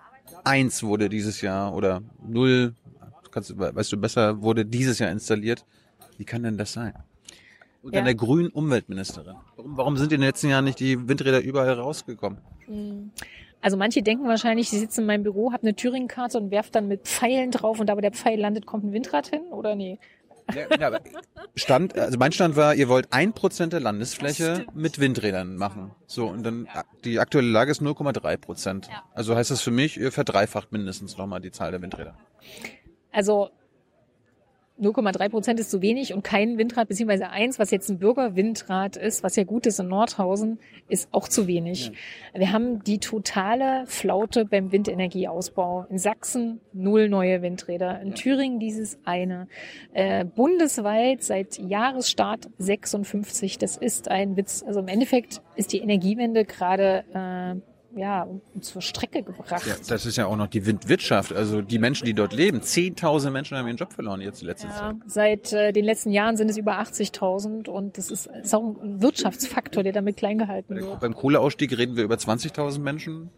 eins wurde dieses Jahr oder null, kannst, weißt du besser, wurde dieses Jahr installiert. Wie kann denn das sein? Und ja. dann der grünen Umweltministerin. Warum, warum sind in den letzten Jahren nicht die Windräder überall rausgekommen? Hm. Also manche denken wahrscheinlich, sie sitzen in meinem Büro, haben eine Thüringen-Karte und werft dann mit Pfeilen drauf und da, wo der Pfeil landet, kommt ein Windrad hin, oder nee? Ja, Stand, also mein Stand war, ihr wollt ein Prozent der Landesfläche mit Windrädern machen. So, und dann, die aktuelle Lage ist 0,3 Prozent. Ja. Also heißt das für mich, ihr verdreifacht mindestens nochmal die Zahl der Windräder. Also 0,3 Prozent ist zu wenig und kein Windrad, beziehungsweise eins, was jetzt ein Bürgerwindrad ist, was ja gut ist in Nordhausen, ist auch zu wenig. Ja. Wir haben die totale Flaute beim Windenergieausbau. In Sachsen null neue Windräder, in ja. Thüringen dieses eine. Äh, bundesweit seit Jahresstart 56. Das ist ein Witz. Also im Endeffekt ist die Energiewende gerade äh, ja, zur Strecke gebracht. Ja, das ist ja auch noch die Windwirtschaft. Also die Menschen, die dort leben. Zehntausend Menschen haben ihren Job verloren jetzt letztes ja, Jahr. Seit äh, den letzten Jahren sind es über 80.000 und das ist, ist auch ein Wirtschaftsfaktor, der damit klein gehalten wird. Beim Kohleausstieg reden wir über 20.000 Menschen.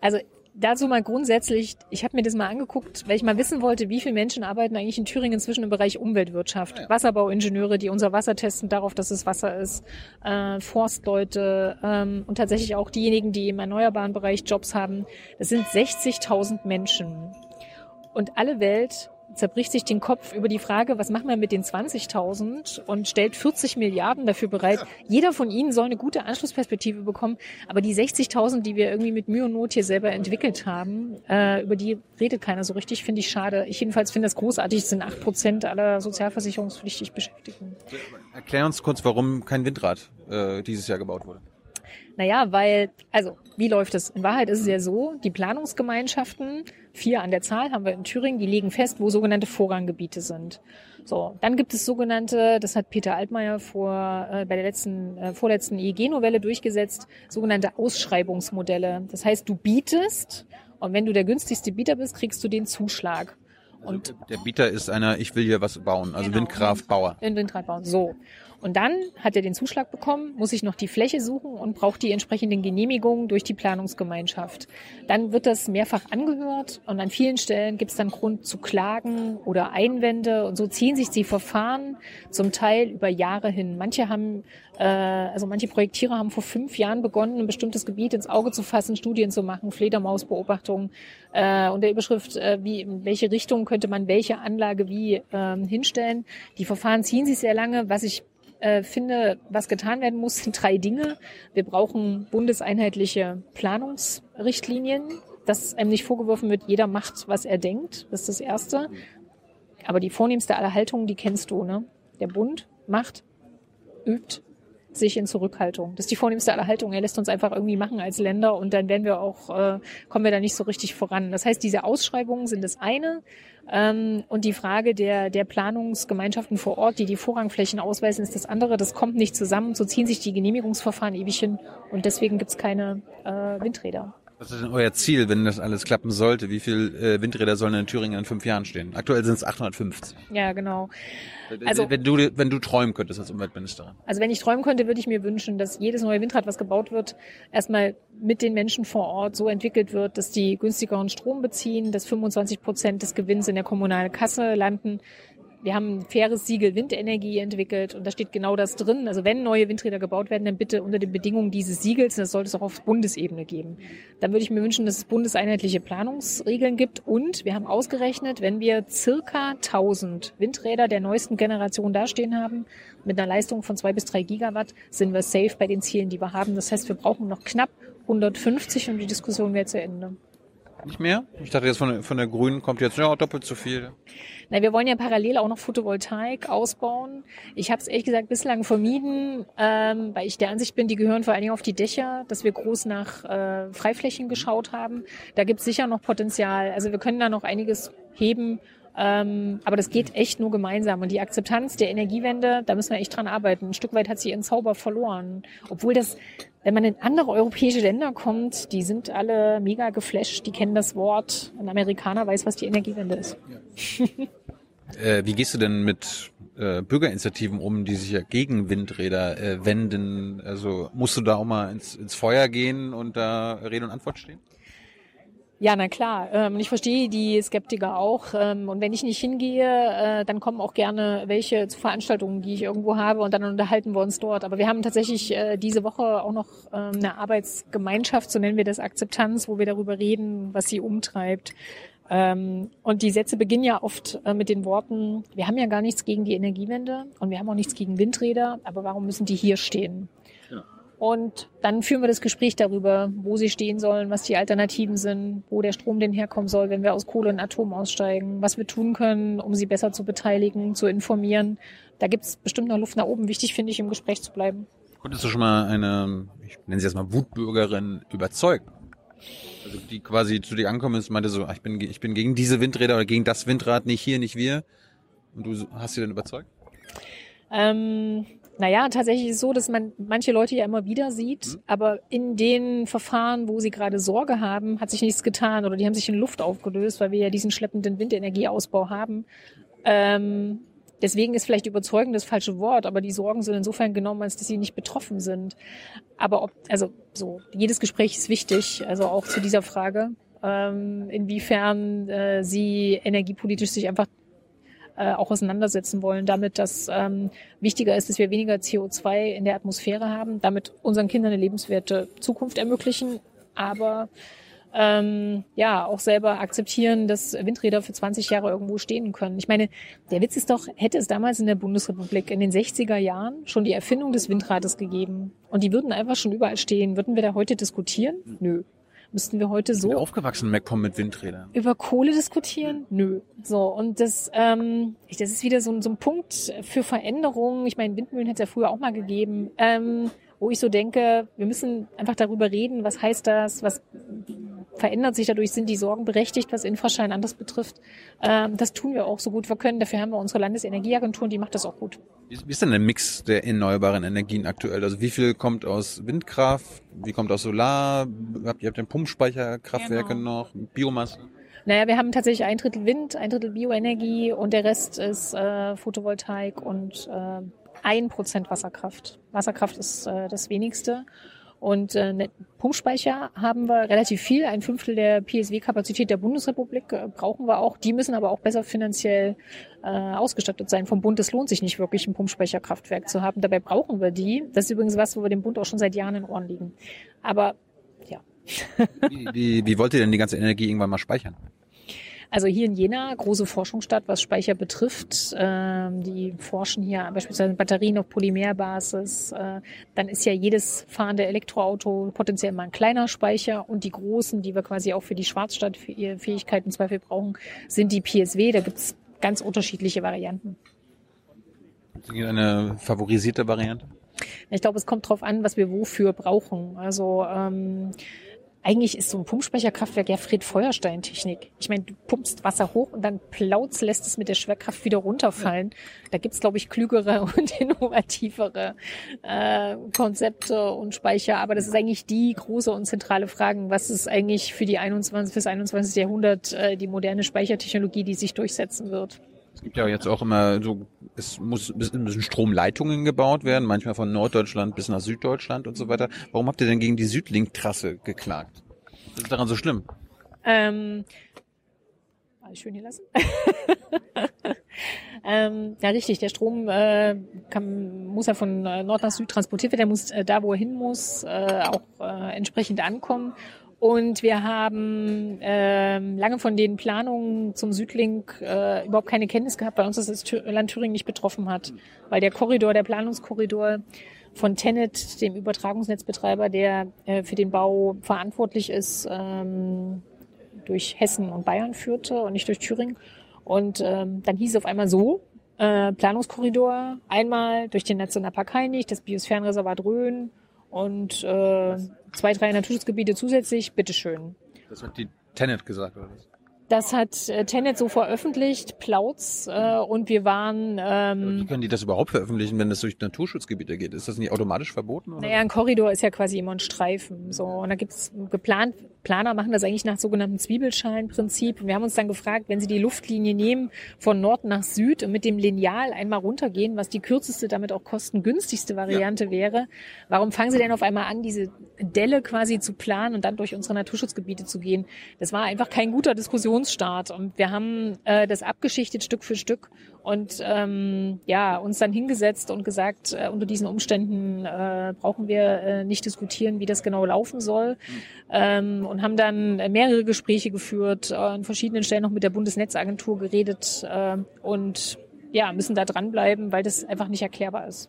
Also dazu mal grundsätzlich, ich habe mir das mal angeguckt, weil ich mal wissen wollte, wie viele Menschen arbeiten eigentlich in Thüringen inzwischen im Bereich Umweltwirtschaft. Ja. Wasserbauingenieure, die unser Wasser testen darauf, dass es Wasser ist, äh, Forstleute ähm, und tatsächlich auch diejenigen, die im erneuerbaren Bereich Jobs haben. Das sind 60.000 Menschen. Und alle Welt zerbricht sich den Kopf über die Frage, was machen wir mit den 20.000 und stellt 40 Milliarden dafür bereit. Jeder von ihnen soll eine gute Anschlussperspektive bekommen, aber die 60.000, die wir irgendwie mit Mühe und Not hier selber entwickelt haben, äh, über die redet keiner so richtig, finde ich schade. Ich jedenfalls finde das großartig, es sind 8 Prozent aller sozialversicherungspflichtig Beschäftigten. Erklär uns kurz, warum kein Windrad äh, dieses Jahr gebaut wurde. Naja, weil, also, wie läuft es? In Wahrheit ist es ja so, die Planungsgemeinschaften, vier an der Zahl haben wir in Thüringen, die legen fest, wo sogenannte Vorranggebiete sind. So, dann gibt es sogenannte, das hat Peter Altmaier vor, äh, bei der letzten, äh, vorletzten EEG-Novelle durchgesetzt, sogenannte Ausschreibungsmodelle. Das heißt, du bietest und wenn du der günstigste Bieter bist, kriegst du den Zuschlag. Und also der Bieter ist einer, ich will hier was bauen, also genau, Windkraftbauer. In Windkraft bauen, so. Und dann hat er den Zuschlag bekommen, muss sich noch die Fläche suchen und braucht die entsprechenden Genehmigungen durch die Planungsgemeinschaft. Dann wird das mehrfach angehört und an vielen Stellen gibt es dann Grund zu klagen oder Einwände und so ziehen sich die Verfahren zum Teil über Jahre hin. Manche haben, äh, also manche Projektierer haben vor fünf Jahren begonnen, ein bestimmtes Gebiet ins Auge zu fassen, Studien zu machen, Fledermausbeobachtungen äh, und der Überschrift, äh, wie in welche Richtung könnte man welche Anlage wie äh, hinstellen. Die Verfahren ziehen sich sehr lange, was ich äh, finde, was getan werden muss, sind drei Dinge. Wir brauchen bundeseinheitliche Planungsrichtlinien, dass einem nicht vorgeworfen wird, jeder macht, was er denkt. Das ist das Erste. Aber die vornehmste aller Haltungen, die kennst du, ne? Der Bund macht, übt, sich in Zurückhaltung. Das ist die vornehmste aller Haltungen. Er lässt uns einfach irgendwie machen als Länder und dann werden wir auch, äh, kommen wir da nicht so richtig voran. Das heißt, diese Ausschreibungen sind das eine. Ähm, und die Frage der, der Planungsgemeinschaften vor Ort, die die Vorrangflächen ausweisen, ist das andere. Das kommt nicht zusammen. So ziehen sich die Genehmigungsverfahren ewig hin. Und deswegen gibt's keine äh, Windräder. Was ist denn euer Ziel, wenn das alles klappen sollte? Wie viel äh, Windräder sollen in Thüringen in fünf Jahren stehen? Aktuell sind es 850. Ja, genau. Also, wenn du, wenn du träumen könntest als Umweltministerin. Also wenn ich träumen könnte, würde ich mir wünschen, dass jedes neue Windrad, was gebaut wird, erstmal mit den Menschen vor Ort so entwickelt wird, dass die günstigeren Strom beziehen, dass 25 Prozent des Gewinns in der kommunalen Kasse landen, wir haben ein faires Siegel Windenergie entwickelt und da steht genau das drin. Also wenn neue Windräder gebaut werden, dann bitte unter den Bedingungen dieses Siegels. Das sollte es auch auf Bundesebene geben. Dann würde ich mir wünschen, dass es bundeseinheitliche Planungsregeln gibt und wir haben ausgerechnet, wenn wir circa 1000 Windräder der neuesten Generation dastehen haben, mit einer Leistung von zwei bis drei Gigawatt, sind wir safe bei den Zielen, die wir haben. Das heißt, wir brauchen noch knapp 150 und die Diskussion wäre zu Ende. Nicht mehr? Ich dachte jetzt von, von der Grünen kommt jetzt ja doppelt so viel. Na, wir wollen ja parallel auch noch Photovoltaik ausbauen. Ich habe es ehrlich gesagt bislang vermieden, ähm, weil ich der Ansicht bin, die gehören vor allen Dingen auf die Dächer, dass wir groß nach äh, Freiflächen geschaut haben. Da gibt es sicher noch Potenzial. Also wir können da noch einiges heben ähm, aber das geht echt nur gemeinsam. Und die Akzeptanz der Energiewende, da müssen wir echt dran arbeiten. Ein Stück weit hat sie ihren Zauber verloren. Obwohl das, wenn man in andere europäische Länder kommt, die sind alle mega geflasht, die kennen das Wort. Ein Amerikaner weiß, was die Energiewende ist. Ja. *laughs* äh, wie gehst du denn mit äh, Bürgerinitiativen um, die sich ja gegen Windräder äh, wenden? Also musst du da auch mal ins, ins Feuer gehen und da Rede und Antwort stehen? Ja, na klar. Ähm, ich verstehe die Skeptiker auch. Ähm, und wenn ich nicht hingehe, äh, dann kommen auch gerne welche zu Veranstaltungen, die ich irgendwo habe und dann unterhalten wir uns dort. Aber wir haben tatsächlich äh, diese Woche auch noch ähm, eine Arbeitsgemeinschaft, so nennen wir das Akzeptanz, wo wir darüber reden, was sie umtreibt. Und die Sätze beginnen ja oft äh, mit den Worten, wir haben ja gar nichts gegen die Energiewende und wir haben auch nichts gegen Windräder, aber warum müssen die hier stehen? Und dann führen wir das Gespräch darüber, wo sie stehen sollen, was die Alternativen sind, wo der Strom denn herkommen soll, wenn wir aus Kohle und Atom aussteigen, was wir tun können, um sie besser zu beteiligen, zu informieren. Da gibt es bestimmt noch Luft nach oben. Wichtig finde ich, im Gespräch zu bleiben. Konntest du schon mal eine, ich nenne sie jetzt mal Wutbürgerin, überzeugen? Also die quasi zu dir ankommen ist, meinte so, ich bin, ich bin gegen diese Windräder oder gegen das Windrad, nicht hier, nicht wir. Und du hast sie dann überzeugt? Ähm, naja, tatsächlich ist es so, dass man manche Leute ja immer wieder sieht, mhm. aber in den Verfahren, wo sie gerade Sorge haben, hat sich nichts getan oder die haben sich in Luft aufgelöst, weil wir ja diesen schleppenden Windenergieausbau haben. Ähm, deswegen ist vielleicht überzeugend das falsche Wort, aber die Sorgen sind insofern genommen, als dass sie nicht betroffen sind. Aber ob, also so, jedes Gespräch ist wichtig, also auch zu dieser Frage, ähm, inwiefern äh, sie energiepolitisch sich einfach äh, auch auseinandersetzen wollen, damit dass ähm, wichtiger ist, dass wir weniger CO2 in der Atmosphäre haben, damit unseren Kindern eine lebenswerte Zukunft ermöglichen, aber ähm, ja auch selber akzeptieren, dass Windräder für 20 Jahre irgendwo stehen können. Ich meine, der Witz ist doch, hätte es damals in der Bundesrepublik in den 60er Jahren schon die Erfindung des Windrades gegeben und die würden einfach schon überall stehen, würden wir da heute diskutieren? Nö. Müssten wir heute so. Aufgewachsen wegkommen mit Windrädern. Über Kohle diskutieren? Nö. So, und das, ähm, das ist wieder so, so ein Punkt für Veränderungen. Ich meine, Windmühlen hätte es ja früher auch mal gegeben. Ähm, wo ich so denke, wir müssen einfach darüber reden, was heißt das, was verändert sich dadurch, sind die Sorgen berechtigt, was Infraschein anders betrifft. Ähm, das tun wir auch so gut wir können. Dafür haben wir unsere Landesenergieagentur und die macht das auch gut. Wie ist denn der Mix der erneuerbaren Energien aktuell? Also wie viel kommt aus Windkraft, wie kommt aus Solar? Habt ihr habt den Pumpspeicherkraftwerke genau. noch, Biomasse? Naja, wir haben tatsächlich ein Drittel Wind, ein Drittel Bioenergie und der Rest ist äh, Photovoltaik und äh, ein Prozent Wasserkraft. Wasserkraft ist äh, das wenigste. Und äh, Pumpspeicher haben wir relativ viel. Ein Fünftel der PSW-Kapazität der Bundesrepublik äh, brauchen wir auch. Die müssen aber auch besser finanziell äh, ausgestattet sein. Vom Bund, es lohnt sich nicht wirklich, ein Pumpspeicherkraftwerk zu haben. Dabei brauchen wir die. Das ist übrigens was, wo wir dem Bund auch schon seit Jahren in Ohren liegen. Aber ja. wie, wie, wie wollt ihr denn die ganze Energie irgendwann mal speichern? Also hier in Jena, große Forschungsstadt, was Speicher betrifft. Ähm, die forschen hier beispielsweise Batterien auf Polymerbasis. Äh, dann ist ja jedes fahrende Elektroauto potenziell mal ein kleiner Speicher. Und die großen, die wir quasi auch für die Schwarzstadtfähigkeit im Zweifel brauchen, sind die PSW. Da gibt's ganz unterschiedliche Varianten. Eine favorisierte Variante? Ich glaube, es kommt drauf an, was wir wofür brauchen. Also ähm, eigentlich ist so ein Pumpspeicherkraftwerk ja Fred-Feuerstein-Technik. Ich meine, du pumpst Wasser hoch und dann plautz lässt es mit der Schwerkraft wieder runterfallen. Da gibt's glaube ich, klügere *laughs* und innovativere äh, Konzepte und Speicher. Aber das ist eigentlich die große und zentrale Frage. Was ist eigentlich für die 21, fürs 21. Jahrhundert äh, die moderne Speichertechnologie, die sich durchsetzen wird? Es gibt ja jetzt auch immer so, es muss müssen Stromleitungen gebaut werden, manchmal von Norddeutschland bis nach Süddeutschland und so weiter. Warum habt ihr denn gegen die Südlink-Trasse geklagt? Was ist daran so schlimm? Ähm, alles schön hier lassen. *laughs* ähm, ja, richtig. Der Strom äh, kann, muss ja von Nord nach Süd transportiert werden. Der muss äh, da, wo er hin muss, äh, auch äh, entsprechend ankommen. Und wir haben ähm, lange von den Planungen zum Südlink äh, überhaupt keine Kenntnis gehabt, weil uns das Land Thüringen nicht betroffen hat. Weil der Korridor, der Planungskorridor von Tenet, dem Übertragungsnetzbetreiber, der äh, für den Bau verantwortlich ist, ähm, durch Hessen und Bayern führte und nicht durch Thüringen. Und ähm, dann hieß es auf einmal so, äh, Planungskorridor einmal durch den Nationalpark Hainich, das Biosphärenreservat Rhön und äh, zwei, drei Naturschutzgebiete zusätzlich, bitteschön. Das hat die Tenet gesagt, oder was? Das hat äh, Tenet so veröffentlicht, Plauz, äh, und wir waren. Ähm, Wie können die das überhaupt veröffentlichen, wenn das durch Naturschutzgebiete geht? Ist das nicht automatisch verboten? Oder? Naja, ein Korridor ist ja quasi immer ein Streifen. So, und da gibt's geplant, Planer machen das eigentlich nach sogenannten Zwiebelschalenprinzip. Wir haben uns dann gefragt, wenn sie die Luftlinie nehmen von Nord nach Süd und mit dem Lineal einmal runtergehen, was die kürzeste, damit auch kostengünstigste Variante ja. wäre, warum fangen sie denn auf einmal an, diese Delle quasi zu planen und dann durch unsere Naturschutzgebiete zu gehen? Das war einfach kein guter Diskussionsstart. Und wir haben äh, das abgeschichtet Stück für Stück und ähm, ja uns dann hingesetzt und gesagt, äh, unter diesen Umständen äh, brauchen wir äh, nicht diskutieren, wie das genau laufen soll. Ähm, und haben dann mehrere Gespräche geführt, äh, an verschiedenen Stellen noch mit der Bundesnetzagentur geredet äh, und ja, müssen da dranbleiben, weil das einfach nicht erklärbar ist.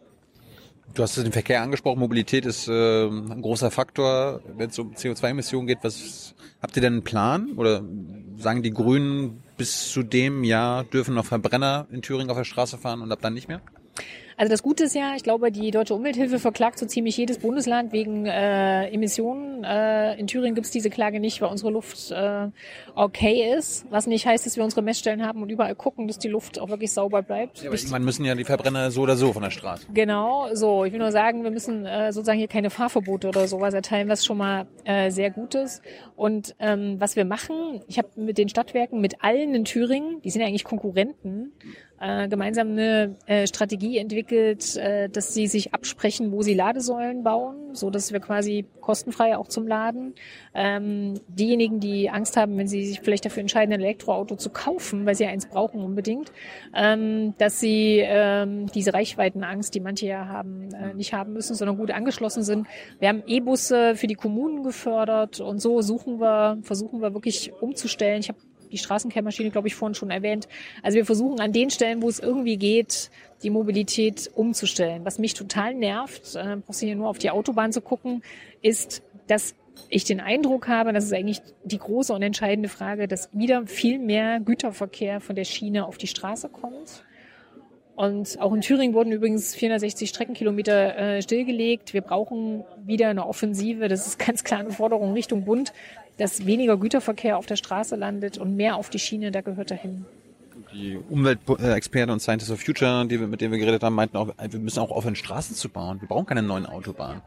Du hast den Verkehr angesprochen, Mobilität ist äh, ein großer Faktor, wenn es um CO2-Emissionen geht. Was habt ihr denn einen Plan? Oder sagen die Grünen, bis zu dem Jahr dürfen noch Verbrenner in Thüringen auf der Straße fahren und ab dann nicht mehr? Also das Gute ist ja, ich glaube, die Deutsche Umwelthilfe verklagt so ziemlich jedes Bundesland wegen äh, Emissionen. Äh, in Thüringen gibt's diese Klage nicht, weil unsere Luft äh, okay ist. Was nicht heißt, dass wir unsere Messstellen haben und überall gucken, dass die Luft auch wirklich sauber bleibt. Ja, aber irgendwann müssen ja die Verbrenner so oder so von der Straße. Genau, so. Ich will nur sagen, wir müssen äh, sozusagen hier keine Fahrverbote oder sowas erteilen, was schon mal äh, sehr gut ist. Und ähm, was wir machen, ich habe mit den Stadtwerken, mit allen in Thüringen, die sind ja eigentlich Konkurrenten, äh, gemeinsam eine äh, Strategie entwickelt, äh, dass sie sich absprechen, wo sie Ladesäulen bauen, so dass wir quasi kostenfrei auch zum Laden. Ähm, diejenigen, die Angst haben, wenn sie sich vielleicht dafür entscheiden, ein Elektroauto zu kaufen, weil sie eins brauchen unbedingt, ähm, dass sie ähm, diese Reichweitenangst, die manche ja haben, äh, nicht haben müssen, sondern gut angeschlossen sind. Wir haben E-Busse für die Kommunen gefördert und so suchen wir, versuchen wir wirklich umzustellen. Ich habe die Straßenkehrmaschine, glaube ich, vorhin schon erwähnt. Also wir versuchen an den Stellen, wo es irgendwie geht, die Mobilität umzustellen. Was mich total nervt, äh, brauchst du hier nur auf die Autobahn zu gucken, ist, dass ich den Eindruck habe, das ist eigentlich die große und entscheidende Frage, dass wieder viel mehr Güterverkehr von der Schiene auf die Straße kommt. Und auch in Thüringen wurden übrigens 460 Streckenkilometer äh, stillgelegt. Wir brauchen wieder eine Offensive. Das ist *laughs* ganz klar eine Forderung Richtung Bund, dass weniger Güterverkehr auf der Straße landet und mehr auf die Schiene, da gehört dahin. Die Umweltexperten und Scientists of Future, die mit denen wir geredet haben, meinten auch, wir müssen auch aufhören, Straßen zu bauen. Wir brauchen keine neuen Autobahnen.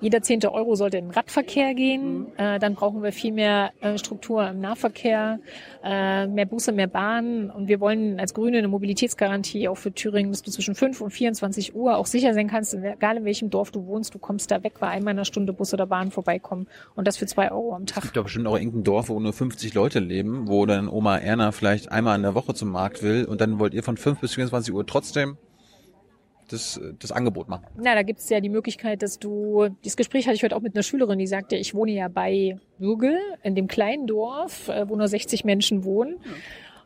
Jeder zehnte Euro sollte in Radverkehr gehen. Äh, dann brauchen wir viel mehr äh, Struktur im Nahverkehr, äh, mehr Busse, mehr Bahnen. Und wir wollen als Grüne eine Mobilitätsgarantie auch für Thüringen, dass du zwischen 5 und 24 Uhr auch sicher sein kannst, egal in welchem Dorf du wohnst, du kommst da weg, weil einmal in einer Stunde Bus oder Bahn vorbeikommen. Und das für zwei Euro am Tag. Es gibt doch bestimmt auch irgendein Dorf, wo nur 50 Leute leben, wo dann Oma Erna vielleicht einmal in der Woche zum Markt will und dann wollt ihr von 5 bis 24 Uhr trotzdem das, das Angebot machen. Na, da gibt es ja die Möglichkeit, dass du, dieses Gespräch hatte ich heute auch mit einer Schülerin, die sagte, ich wohne ja bei Würgel, in dem kleinen Dorf, äh, wo nur 60 Menschen wohnen. Ja.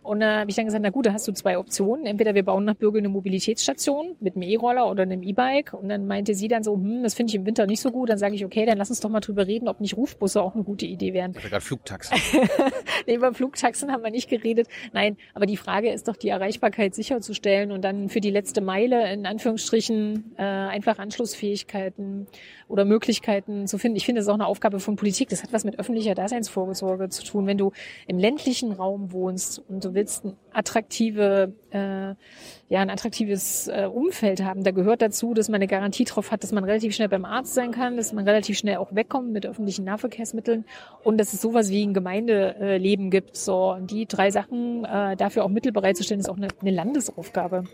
Und da habe ich dann gesagt, na gut, da hast du zwei Optionen. Entweder wir bauen nach Bürgel eine Mobilitätsstation mit einem E-Roller oder einem E-Bike. Und dann meinte sie dann so, hm, das finde ich im Winter nicht so gut. Dann sage ich, okay, dann lass uns doch mal drüber reden, ob nicht Rufbusse auch eine gute Idee wären. Ich gerade Flugtaxen. *laughs* nee, über Flugtaxen haben wir nicht geredet. Nein, aber die Frage ist doch, die Erreichbarkeit sicherzustellen und dann für die letzte Meile in Anführungsstrichen äh, einfach Anschlussfähigkeiten oder Möglichkeiten zu finden. Ich finde, das ist auch eine Aufgabe von Politik. Das hat was mit öffentlicher Daseinsvorsorge zu tun. Wenn du im ländlichen Raum wohnst und du willst ein attraktive, äh, ja, ein attraktives äh, Umfeld haben, da gehört dazu, dass man eine Garantie drauf hat, dass man relativ schnell beim Arzt sein kann, dass man relativ schnell auch wegkommt mit öffentlichen Nahverkehrsmitteln und dass es sowas wie ein Gemeindeleben gibt. So, die drei Sachen äh, dafür auch Mittel bereitzustellen, ist auch eine, eine Landesaufgabe.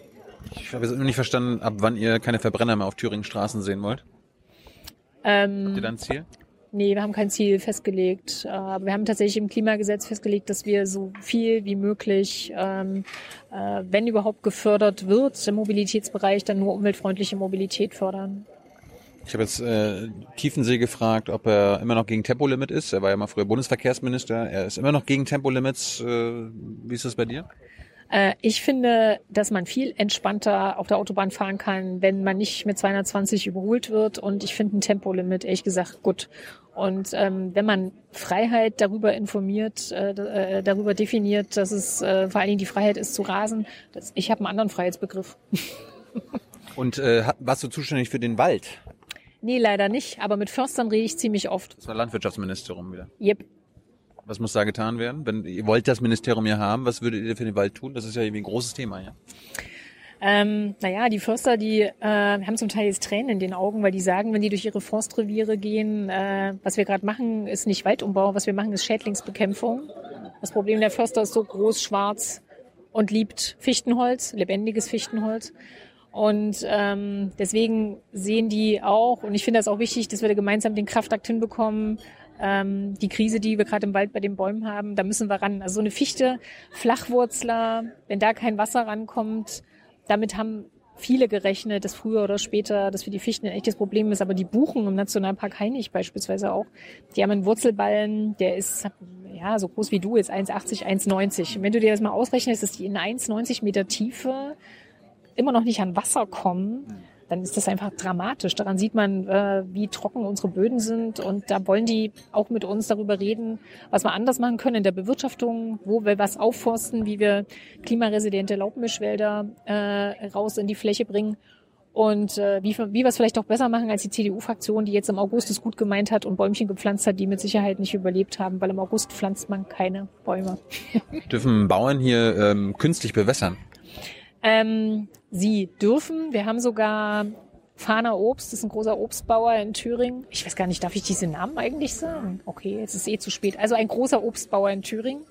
Ich habe jetzt noch nicht verstanden, ab wann ihr keine Verbrenner mehr auf Thüringen Straßen sehen wollt. Ähm, Habt ihr da ein Ziel? Nee, wir haben kein Ziel festgelegt. Aber wir haben tatsächlich im Klimagesetz festgelegt, dass wir so viel wie möglich, ähm, äh, wenn überhaupt gefördert wird, im Mobilitätsbereich, dann nur umweltfreundliche Mobilität fördern. Ich habe jetzt äh, Tiefensee gefragt, ob er immer noch gegen Tempolimit ist. Er war ja mal früher Bundesverkehrsminister. Er ist immer noch gegen Tempolimits. Äh, wie ist das bei dir? Äh, ich finde, dass man viel entspannter auf der Autobahn fahren kann, wenn man nicht mit 220 überholt wird. Und ich finde ein Tempolimit, ehrlich gesagt, gut. Und ähm, wenn man Freiheit darüber informiert, äh, äh, darüber definiert, dass es äh, vor allen Dingen die Freiheit ist zu rasen, das, ich habe einen anderen Freiheitsbegriff. *laughs* Und äh, warst du zuständig für den Wald? Nee, leider nicht. Aber mit Förstern rede ich ziemlich oft. Das war Landwirtschaftsministerium wieder. Yep. Was muss da getan werden? Wenn ihr wollt das Ministerium ja haben, was würdet ihr für den Wald tun? Das ist ja irgendwie ein großes Thema, ja. Ähm, naja, die Förster, die äh, haben zum Teil jetzt Tränen in den Augen, weil die sagen, wenn die durch ihre Forstreviere gehen, äh, was wir gerade machen, ist nicht Waldumbau, was wir machen, ist Schädlingsbekämpfung. Das Problem der Förster ist so groß, schwarz und liebt Fichtenholz, lebendiges Fichtenholz. Und ähm, deswegen sehen die auch, und ich finde das auch wichtig, dass wir da gemeinsam den Kraftakt hinbekommen, ähm, die Krise, die wir gerade im Wald bei den Bäumen haben, da müssen wir ran. Also so eine Fichte, Flachwurzler, wenn da kein Wasser rankommt, damit haben viele gerechnet, dass früher oder später das für die Fichten ein echtes Problem ist. Aber die Buchen im Nationalpark Hainich beispielsweise auch, die haben einen Wurzelballen, der ist ja so groß wie du, jetzt 1,80, 1,90. wenn du dir das mal ausrechnest, dass die in 1,90 Meter Tiefe immer noch nicht an Wasser kommen, dann ist das einfach dramatisch. Daran sieht man, äh, wie trocken unsere Böden sind. Und da wollen die auch mit uns darüber reden, was wir anders machen können in der Bewirtschaftung, wo wir was aufforsten, wie wir klimaresidente Laubmischwälder äh, raus in die Fläche bringen. Und äh, wie, wie wir es vielleicht auch besser machen als die CDU-Fraktion, die jetzt im August es gut gemeint hat und Bäumchen gepflanzt hat, die mit Sicherheit nicht überlebt haben, weil im August pflanzt man keine Bäume. Dürfen Bauern hier ähm, künstlich bewässern? Ähm, sie dürfen. Wir haben sogar Fahner Obst, das ist ein großer Obstbauer in Thüringen. Ich weiß gar nicht, darf ich diese Namen eigentlich sagen? Okay, jetzt ist eh zu spät. Also ein großer Obstbauer in Thüringen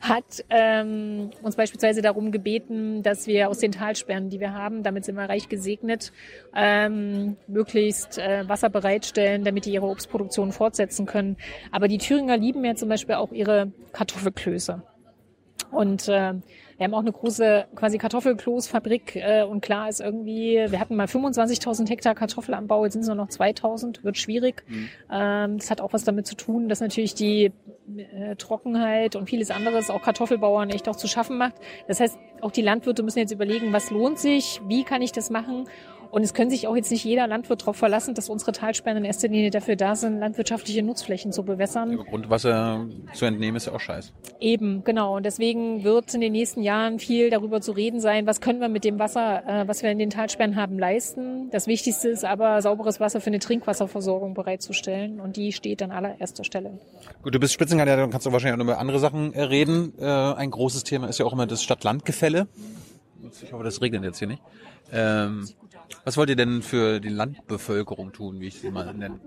hat ähm, uns beispielsweise darum gebeten, dass wir aus den Talsperren, die wir haben, damit sind wir reich gesegnet, ähm, möglichst äh, Wasser bereitstellen, damit die ihre Obstproduktion fortsetzen können. Aber die Thüringer lieben ja zum Beispiel auch ihre Kartoffelklöße. Und äh, wir haben auch eine große quasi Kartoffelkloßfabrik äh, und klar ist irgendwie, wir hatten mal 25.000 Hektar Kartoffelanbau, jetzt sind es nur noch 2.000, wird schwierig. Mhm. Ähm, das hat auch was damit zu tun, dass natürlich die äh, Trockenheit und vieles anderes auch Kartoffelbauern echt auch zu schaffen macht. Das heißt, auch die Landwirte müssen jetzt überlegen, was lohnt sich, wie kann ich das machen und es können sich auch jetzt nicht jeder Landwirt darauf verlassen, dass unsere Talsperren in erster Linie dafür da sind, landwirtschaftliche Nutzflächen zu bewässern. Aber Grundwasser zu entnehmen ist ja auch scheiße. Eben, genau. Und deswegen wird in den nächsten Jahren viel darüber zu reden sein, was können wir mit dem Wasser, äh, was wir in den Talsperren haben, leisten. Das Wichtigste ist aber, sauberes Wasser für eine Trinkwasserversorgung bereitzustellen. Und die steht an allererster Stelle. Gut, du bist Spitzenkandidat, dann kannst du wahrscheinlich auch noch über andere Sachen äh, reden. Äh, ein großes Thema ist ja auch immer das Stadt-Land-Gefälle. Ich hoffe, das regnet jetzt hier nicht. Ähm, was wollt ihr denn für die Landbevölkerung tun, wie ich sie mal nenne?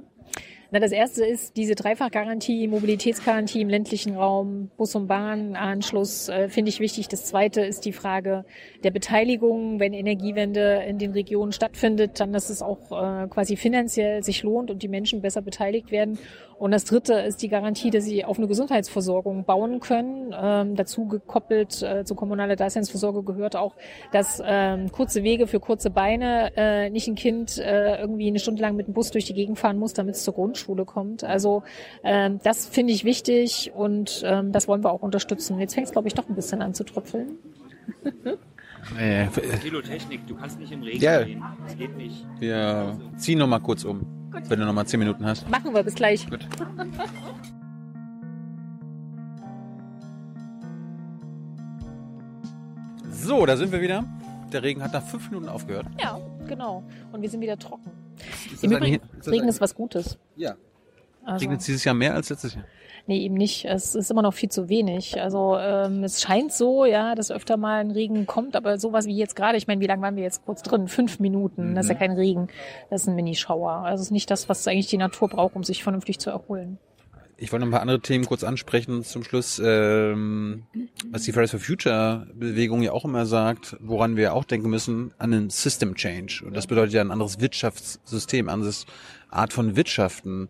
Na, das erste ist diese Dreifachgarantie, Mobilitätsgarantie im ländlichen Raum, Bus- und Bahnanschluss, äh, finde ich wichtig. Das zweite ist die Frage der Beteiligung. Wenn Energiewende in den Regionen stattfindet, dann, dass es auch äh, quasi finanziell sich lohnt und die Menschen besser beteiligt werden. Und das dritte ist die Garantie, dass sie auf eine Gesundheitsversorgung bauen können. Ähm, dazu gekoppelt äh, zur kommunalen Daseinsvorsorge gehört auch, dass ähm, kurze Wege für kurze Beine äh, nicht ein Kind äh, irgendwie eine Stunde lang mit dem Bus durch die Gegend fahren muss, damit es zur Grundschule kommt. Also ähm, das finde ich wichtig und ähm, das wollen wir auch unterstützen. Jetzt fängt es, glaube ich, doch ein bisschen an zu tröpfeln. *laughs* Nee. Pilotechnik, du kannst nicht im Regen Ja. gehen. Das geht nicht. Wir ziehen noch mal kurz um, wenn du noch mal zehn Minuten hast. Machen wir, bis gleich. Gut. So, da sind wir wieder. Der Regen hat nach fünf Minuten aufgehört. Ja, genau. Und wir sind wieder trocken. Ist Im Übrigen, ist Regen ist was Gutes. Ja. Also, Regnet es dieses Jahr mehr als letztes Jahr? Nee, eben nicht. Es ist immer noch viel zu wenig. Also ähm, es scheint so, ja, dass öfter mal ein Regen kommt, aber sowas wie jetzt gerade, ich meine, wie lange waren wir jetzt kurz drin? Fünf Minuten. Das ist ja kein Regen. Das ist ein Minischauer. Also es ist nicht das, was eigentlich die Natur braucht, um sich vernünftig zu erholen. Ich wollte noch ein paar andere Themen kurz ansprechen zum Schluss, ähm, was die Fridays for Future Bewegung ja auch immer sagt, woran wir auch denken müssen, an einen System Change. Und das bedeutet ja ein anderes Wirtschaftssystem, anderes Art von Wirtschaften.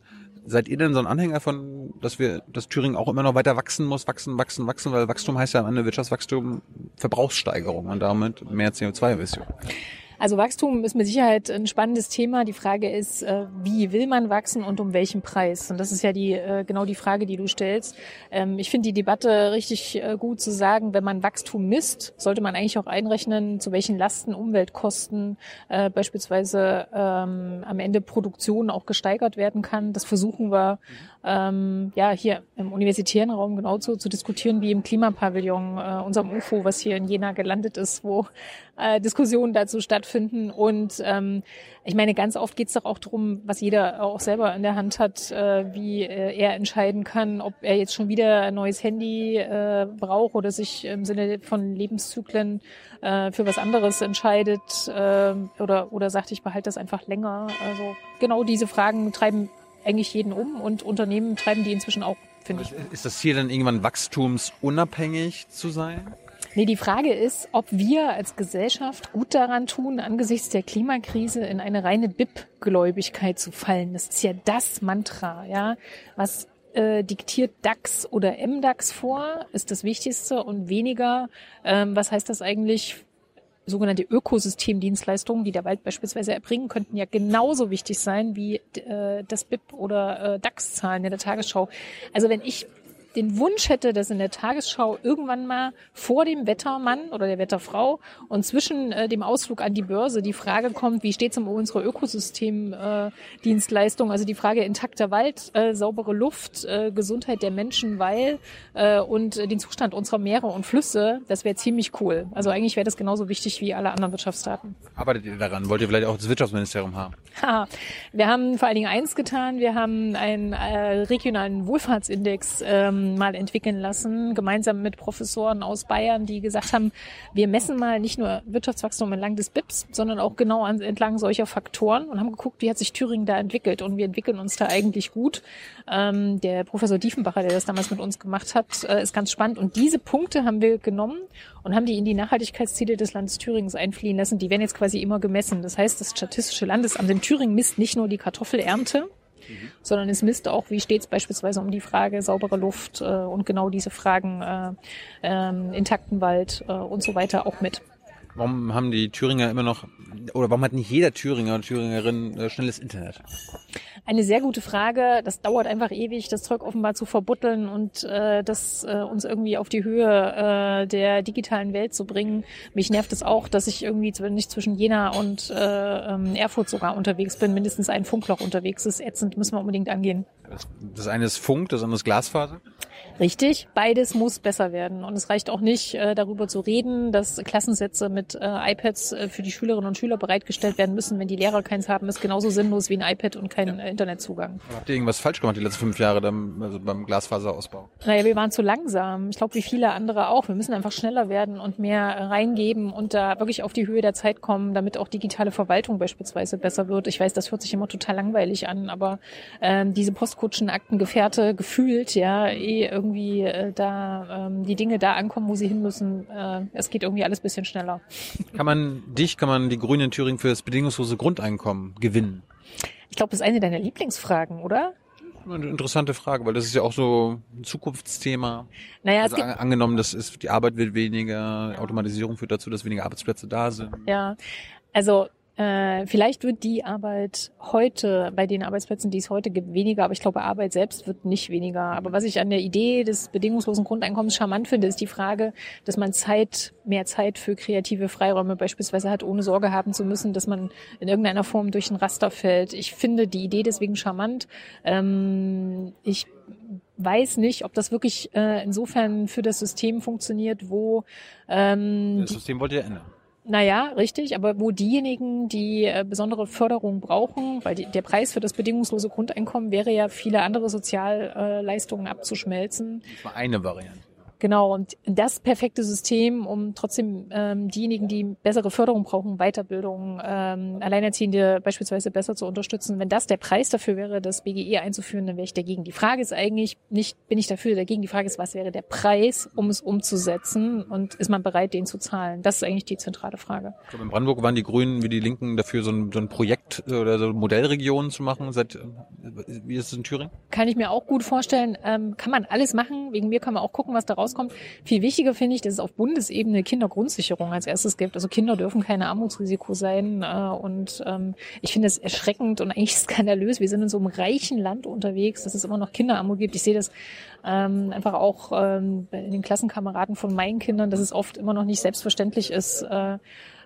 Seid ihr denn so ein Anhänger von, dass wir, dass Thüringen auch immer noch weiter wachsen muss, wachsen, wachsen, wachsen, weil Wachstum heißt ja am Ende Wirtschaftswachstum Verbrauchssteigerung und damit mehr CO2-Emissionen. Also Wachstum ist mit Sicherheit ein spannendes Thema. Die Frage ist, äh, wie will man wachsen und um welchen Preis? Und das ist ja die äh, genau die Frage, die du stellst. Ähm, Ich finde die Debatte richtig äh, gut zu sagen, wenn man Wachstum misst, sollte man eigentlich auch einrechnen, zu welchen Lasten Umweltkosten beispielsweise ähm, am Ende Produktion auch gesteigert werden kann. Das versuchen wir ähm, ja hier im universitären Raum genauso zu diskutieren wie im Klimapavillon, unserem UFO, was hier in Jena gelandet ist, wo äh, Diskussionen dazu stattfinden. Und ähm, ich meine, ganz oft geht es doch auch darum, was jeder auch selber in der Hand hat, äh, wie äh, er entscheiden kann, ob er jetzt schon wieder ein neues Handy äh, braucht oder sich im Sinne von Lebenszyklen äh, für was anderes entscheidet äh, oder, oder sagt, ich behalte das einfach länger. Also genau diese Fragen treiben eigentlich jeden um und Unternehmen treiben die inzwischen auch, finde ich. Ist das Ziel dann irgendwann wachstumsunabhängig zu sein? Nee, die Frage ist, ob wir als Gesellschaft gut daran tun, angesichts der Klimakrise in eine reine BIP-Gläubigkeit zu fallen. Das ist ja das Mantra, ja. Was äh, diktiert DAX oder MDAX vor, ist das Wichtigste und weniger, ähm, was heißt das eigentlich sogenannte Ökosystemdienstleistungen, die der Wald beispielsweise erbringen, könnten ja genauso wichtig sein wie äh, das BIP oder äh, DAX-Zahlen in der Tagesschau. Also wenn ich den Wunsch hätte, dass in der Tagesschau irgendwann mal vor dem Wettermann oder der Wetterfrau und zwischen äh, dem Ausflug an die Börse die Frage kommt, wie steht es um unsere Ökosystemdienstleistung, äh, also die Frage intakter Wald, äh, saubere Luft, äh, Gesundheit der Menschen, weil äh, und den Zustand unserer Meere und Flüsse, das wäre ziemlich cool. Also eigentlich wäre das genauso wichtig wie alle anderen Wirtschaftsdaten. Arbeitet ihr daran? Wollt ihr vielleicht auch das Wirtschaftsministerium haben? Haha. Wir haben vor allen Dingen eins getan. Wir haben einen äh, regionalen Wohlfahrtsindex ähm, ähm, mal entwickeln lassen, gemeinsam mit Professoren aus Bayern, die gesagt haben, wir messen mal nicht nur Wirtschaftswachstum entlang des BIPs, sondern auch genau an, entlang solcher Faktoren und haben geguckt, wie hat sich Thüringen da entwickelt. Und wir entwickeln uns da eigentlich gut. Ähm, der Professor Diefenbacher, der das damals mit uns gemacht hat, äh, ist ganz spannend. Und diese Punkte haben wir genommen und haben die in die Nachhaltigkeitsziele des Landes Thürings einfliehen lassen. Die werden jetzt quasi immer gemessen. Das heißt, das Statistische Landesamt in Thüringen misst nicht nur die Kartoffelernte, Mhm. sondern es misst auch, wie steht es beispielsweise um die Frage saubere Luft äh, und genau diese Fragen äh, äh, intakten Wald äh, und so weiter auch mit. Warum haben die Thüringer immer noch, oder warum hat nicht jeder Thüringer oder Thüringerin äh, schnelles Internet? Eine sehr gute Frage. Das dauert einfach ewig, das Zeug offenbar zu verbutteln und äh, das äh, uns irgendwie auf die Höhe äh, der digitalen Welt zu bringen. Mich nervt es auch, dass ich irgendwie nicht zwischen Jena und äh, ähm, Erfurt sogar unterwegs bin, mindestens ein Funkloch unterwegs ist. Ätzend, müssen wir unbedingt angehen. Das eine ist Funk, das andere ist Glasfaser? Richtig, beides muss besser werden. Und es reicht auch nicht, äh, darüber zu reden, dass Klassensätze mit äh, iPads äh, für die Schülerinnen und Schüler bereitgestellt werden müssen, wenn die Lehrer keins haben, ist genauso sinnlos wie ein iPad und kein äh, Internetzugang. Habt ihr irgendwas falsch gemacht die letzten fünf Jahre dann, also beim Glasfaserausbau? Naja, wir waren zu langsam. Ich glaube, wie viele andere auch. Wir müssen einfach schneller werden und mehr reingeben und da wirklich auf die Höhe der Zeit kommen, damit auch digitale Verwaltung beispielsweise besser wird. Ich weiß, das hört sich immer total langweilig an, aber ähm, diese Postkutschen, Aktengefährte gefühlt, ja, eh irgendwie äh, da ähm, die Dinge da ankommen, wo sie hin müssen. Äh, es geht irgendwie alles bisschen schneller. Kann man dich, kann man die Grünen in Thüringen für das bedingungslose Grundeinkommen gewinnen? Ich glaube, das ist eine deiner Lieblingsfragen, oder? Eine interessante Frage, weil das ist ja auch so ein Zukunftsthema. Naja, also es gibt, angenommen, das ist, die Arbeit wird weniger, Automatisierung führt dazu, dass weniger Arbeitsplätze da sind. ja. Also äh, vielleicht wird die Arbeit heute, bei den Arbeitsplätzen, die es heute gibt, weniger, aber ich glaube, Arbeit selbst wird nicht weniger. Aber was ich an der Idee des bedingungslosen Grundeinkommens charmant finde, ist die Frage, dass man Zeit, mehr Zeit für kreative Freiräume beispielsweise hat, ohne Sorge haben zu müssen, dass man in irgendeiner Form durch ein Raster fällt. Ich finde die Idee deswegen charmant. Ähm, ich weiß nicht, ob das wirklich äh, insofern für das System funktioniert, wo ähm, Das System wollt ihr ändern. Naja, richtig, aber wo diejenigen, die äh, besondere Förderung brauchen, weil die, der Preis für das bedingungslose Grundeinkommen wäre ja, viele andere Sozialleistungen abzuschmelzen. Das war eine Variante. Genau, und das perfekte System, um trotzdem ähm, diejenigen, die bessere Förderung brauchen, Weiterbildung, ähm, Alleinerziehende beispielsweise besser zu unterstützen, wenn das der Preis dafür wäre, das BGE einzuführen, dann wäre ich dagegen. Die Frage ist eigentlich nicht, bin ich dafür dagegen, die Frage ist, was wäre der Preis, um es umzusetzen und ist man bereit, den zu zahlen? Das ist eigentlich die zentrale Frage. Ich glaube, in Brandenburg waren die Grünen wie die Linken dafür, so ein, so ein Projekt äh, oder so Modellregionen zu machen. Seit, äh, wie ist es in Thüringen? Kann ich mir auch gut vorstellen. Ähm, kann man alles machen. Wegen mir kann man auch gucken, was da rauskommt. Viel wichtiger finde ich, dass es auf Bundesebene Kindergrundsicherung als erstes gibt. Also Kinder dürfen kein Armutsrisiko sein. Äh, und ähm, ich finde es erschreckend und eigentlich *laughs* skandalös. Wir sind in so einem reichen Land unterwegs, dass es immer noch Kinderarmut gibt. Ich sehe das ähm, einfach auch ähm, in den Klassenkameraden von meinen Kindern, dass es oft immer noch nicht selbstverständlich ist, äh,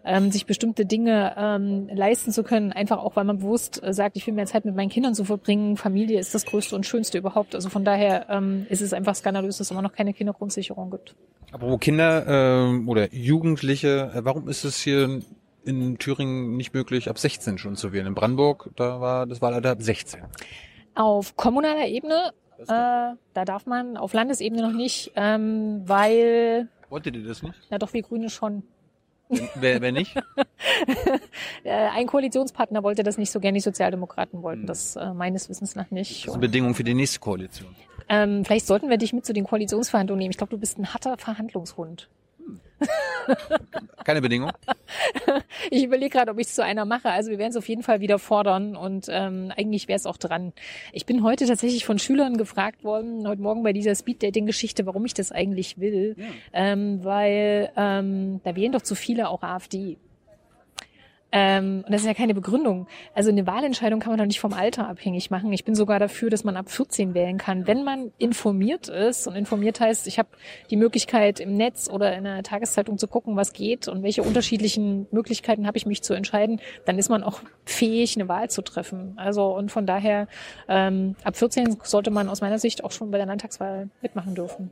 ähm, sich bestimmte Dinge ähm, leisten zu können, einfach auch, weil man bewusst äh, sagt, ich will mehr Zeit mit meinen Kindern zu verbringen. Familie ist das Größte und Schönste überhaupt. Also von daher ähm, ist es einfach skandalös, dass es immer noch keine Kindergrundsicherung gibt. Apropos Kinder ähm, oder Jugendliche, äh, warum ist es hier in Thüringen nicht möglich, ab 16 schon zu wählen? In Brandenburg, da war das Wahlalter ab 16. Auf kommunaler Ebene, äh, da darf man, auf Landesebene noch nicht, ähm, weil, Wolltet ihr das nicht? na doch, wir Grüne schon. Wer, wer nicht? *laughs* Äh, ein Koalitionspartner wollte das nicht so gerne, die Sozialdemokraten wollten das äh, meines Wissens nach nicht. Das ist eine Bedingung für die nächste Koalition. Ähm, vielleicht sollten wir dich mit zu den Koalitionsverhandlungen nehmen. Ich glaube, du bist ein harter Verhandlungshund. *laughs* Keine Bedingung? Ich überlege gerade, ob ich es zu einer mache. Also wir werden es auf jeden Fall wieder fordern und ähm, eigentlich wäre es auch dran. Ich bin heute tatsächlich von Schülern gefragt worden, heute Morgen bei dieser Speed-Dating-Geschichte, warum ich das eigentlich will. Ähm, weil ähm, da wählen doch zu viele auch AfD. Ähm, und das ist ja keine Begründung. Also eine Wahlentscheidung kann man doch nicht vom Alter abhängig machen. Ich bin sogar dafür, dass man ab 14 wählen kann, wenn man informiert ist. Und informiert heißt, ich habe die Möglichkeit im Netz oder in einer Tageszeitung zu gucken, was geht und welche unterschiedlichen Möglichkeiten habe ich mich zu entscheiden. Dann ist man auch fähig, eine Wahl zu treffen. Also und von daher ähm, ab 14 sollte man aus meiner Sicht auch schon bei der Landtagswahl mitmachen dürfen.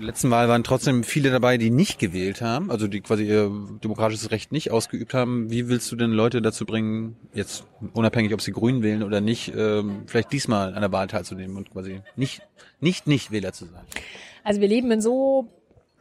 Letzten Wahl waren trotzdem viele dabei, die nicht gewählt haben, also die quasi ihr demokratisches Recht nicht ausgeübt haben. Wie willst du denn Leute dazu bringen, jetzt unabhängig, ob sie Grün wählen oder nicht, ähm, vielleicht diesmal an der Wahl teilzunehmen und quasi nicht nicht nicht Wähler zu sein? Also wir leben in so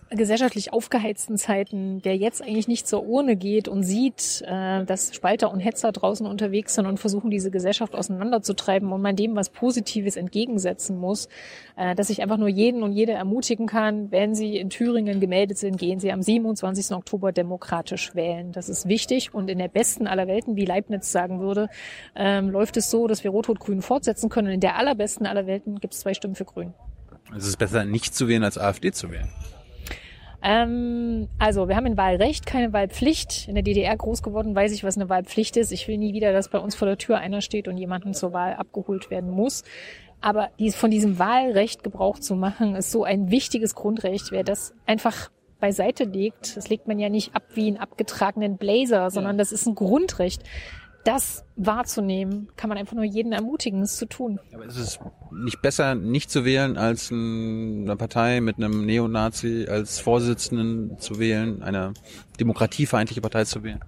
gesellschaftlich aufgeheizten Zeiten, der jetzt eigentlich nicht zur Urne geht und sieht, äh, dass Spalter und Hetzer draußen unterwegs sind und versuchen, diese Gesellschaft auseinanderzutreiben und man dem was Positives entgegensetzen muss, äh, dass ich einfach nur jeden und jede ermutigen kann, wenn Sie in Thüringen gemeldet sind, gehen Sie am 27. Oktober demokratisch wählen. Das ist wichtig und in der besten aller Welten, wie Leibniz sagen würde, ähm, läuft es so, dass wir Rot-Rot-Grün fortsetzen können. In der allerbesten aller Welten gibt es zwei Stimmen für Grün. Es ist besser, nicht zu wählen, als AfD zu wählen. Ähm, also, wir haben ein Wahlrecht, keine Wahlpflicht. In der DDR groß geworden, weiß ich, was eine Wahlpflicht ist. Ich will nie wieder, dass bei uns vor der Tür einer steht und jemanden zur Wahl abgeholt werden muss. Aber dies, von diesem Wahlrecht Gebrauch zu machen, ist so ein wichtiges Grundrecht. Wer das einfach beiseite legt, das legt man ja nicht ab wie einen abgetragenen Blazer, sondern das ist ein Grundrecht das wahrzunehmen, kann man einfach nur jeden ermutigen, es zu tun. Aber ist es nicht besser, nicht zu wählen, als eine Partei mit einem Neonazi als Vorsitzenden zu wählen, eine demokratiefeindliche Partei zu wählen?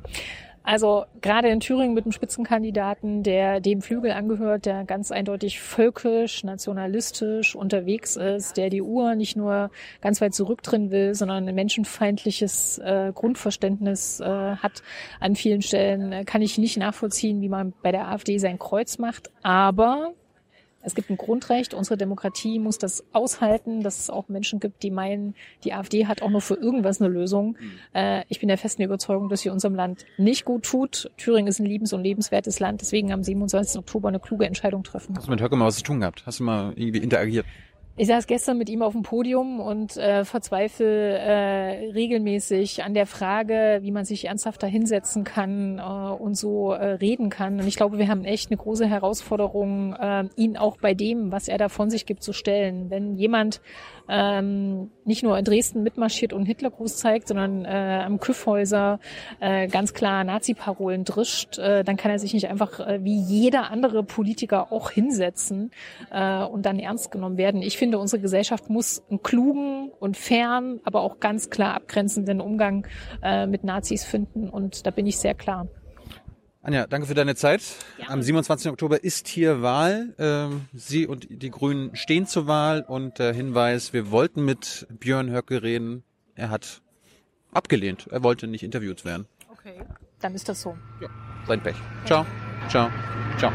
Also gerade in Thüringen mit einem Spitzenkandidaten, der dem Flügel angehört, der ganz eindeutig völkisch, nationalistisch unterwegs ist, der die Uhr nicht nur ganz weit zurückdrehen will, sondern ein menschenfeindliches äh, Grundverständnis äh, hat an vielen Stellen, äh, kann ich nicht nachvollziehen, wie man bei der AfD sein Kreuz macht. Aber es gibt ein Grundrecht, unsere Demokratie muss das aushalten, dass es auch Menschen gibt, die meinen, die AfD hat auch nur für irgendwas eine Lösung. Mhm. Äh, ich bin der festen Überzeugung, dass sie unserem Land nicht gut tut. Thüringen ist ein liebens- und lebenswertes Land, deswegen am 27. Oktober eine kluge Entscheidung treffen. Hast du mit Höcke mal was zu tun gehabt? Hast du mal irgendwie interagiert? Ich saß gestern mit ihm auf dem Podium und äh, verzweifle äh, regelmäßig an der Frage, wie man sich ernsthafter hinsetzen kann äh, und so äh, reden kann. Und ich glaube, wir haben echt eine große Herausforderung, äh, ihn auch bei dem, was er da von sich gibt, zu stellen. Wenn jemand ähm, nicht nur in Dresden mitmarschiert und Hitlergruß zeigt, sondern äh, am Küffhäuser äh, ganz klar Nazi-Parolen drischt, äh, dann kann er sich nicht einfach äh, wie jeder andere Politiker auch hinsetzen äh, und dann ernst genommen werden. Ich finde, unsere Gesellschaft muss einen klugen und fairen, aber auch ganz klar abgrenzenden Umgang äh, mit Nazis finden und da bin ich sehr klar. Anja, danke für deine Zeit. Ja. Am 27. Oktober ist hier Wahl. Ähm, Sie und die Grünen stehen zur Wahl und der Hinweis, wir wollten mit Björn Höcke reden. Er hat abgelehnt. Er wollte nicht interviewt werden. Okay, dann ist das so. Ja, sein Pech. Ciao. Ciao. Ciao.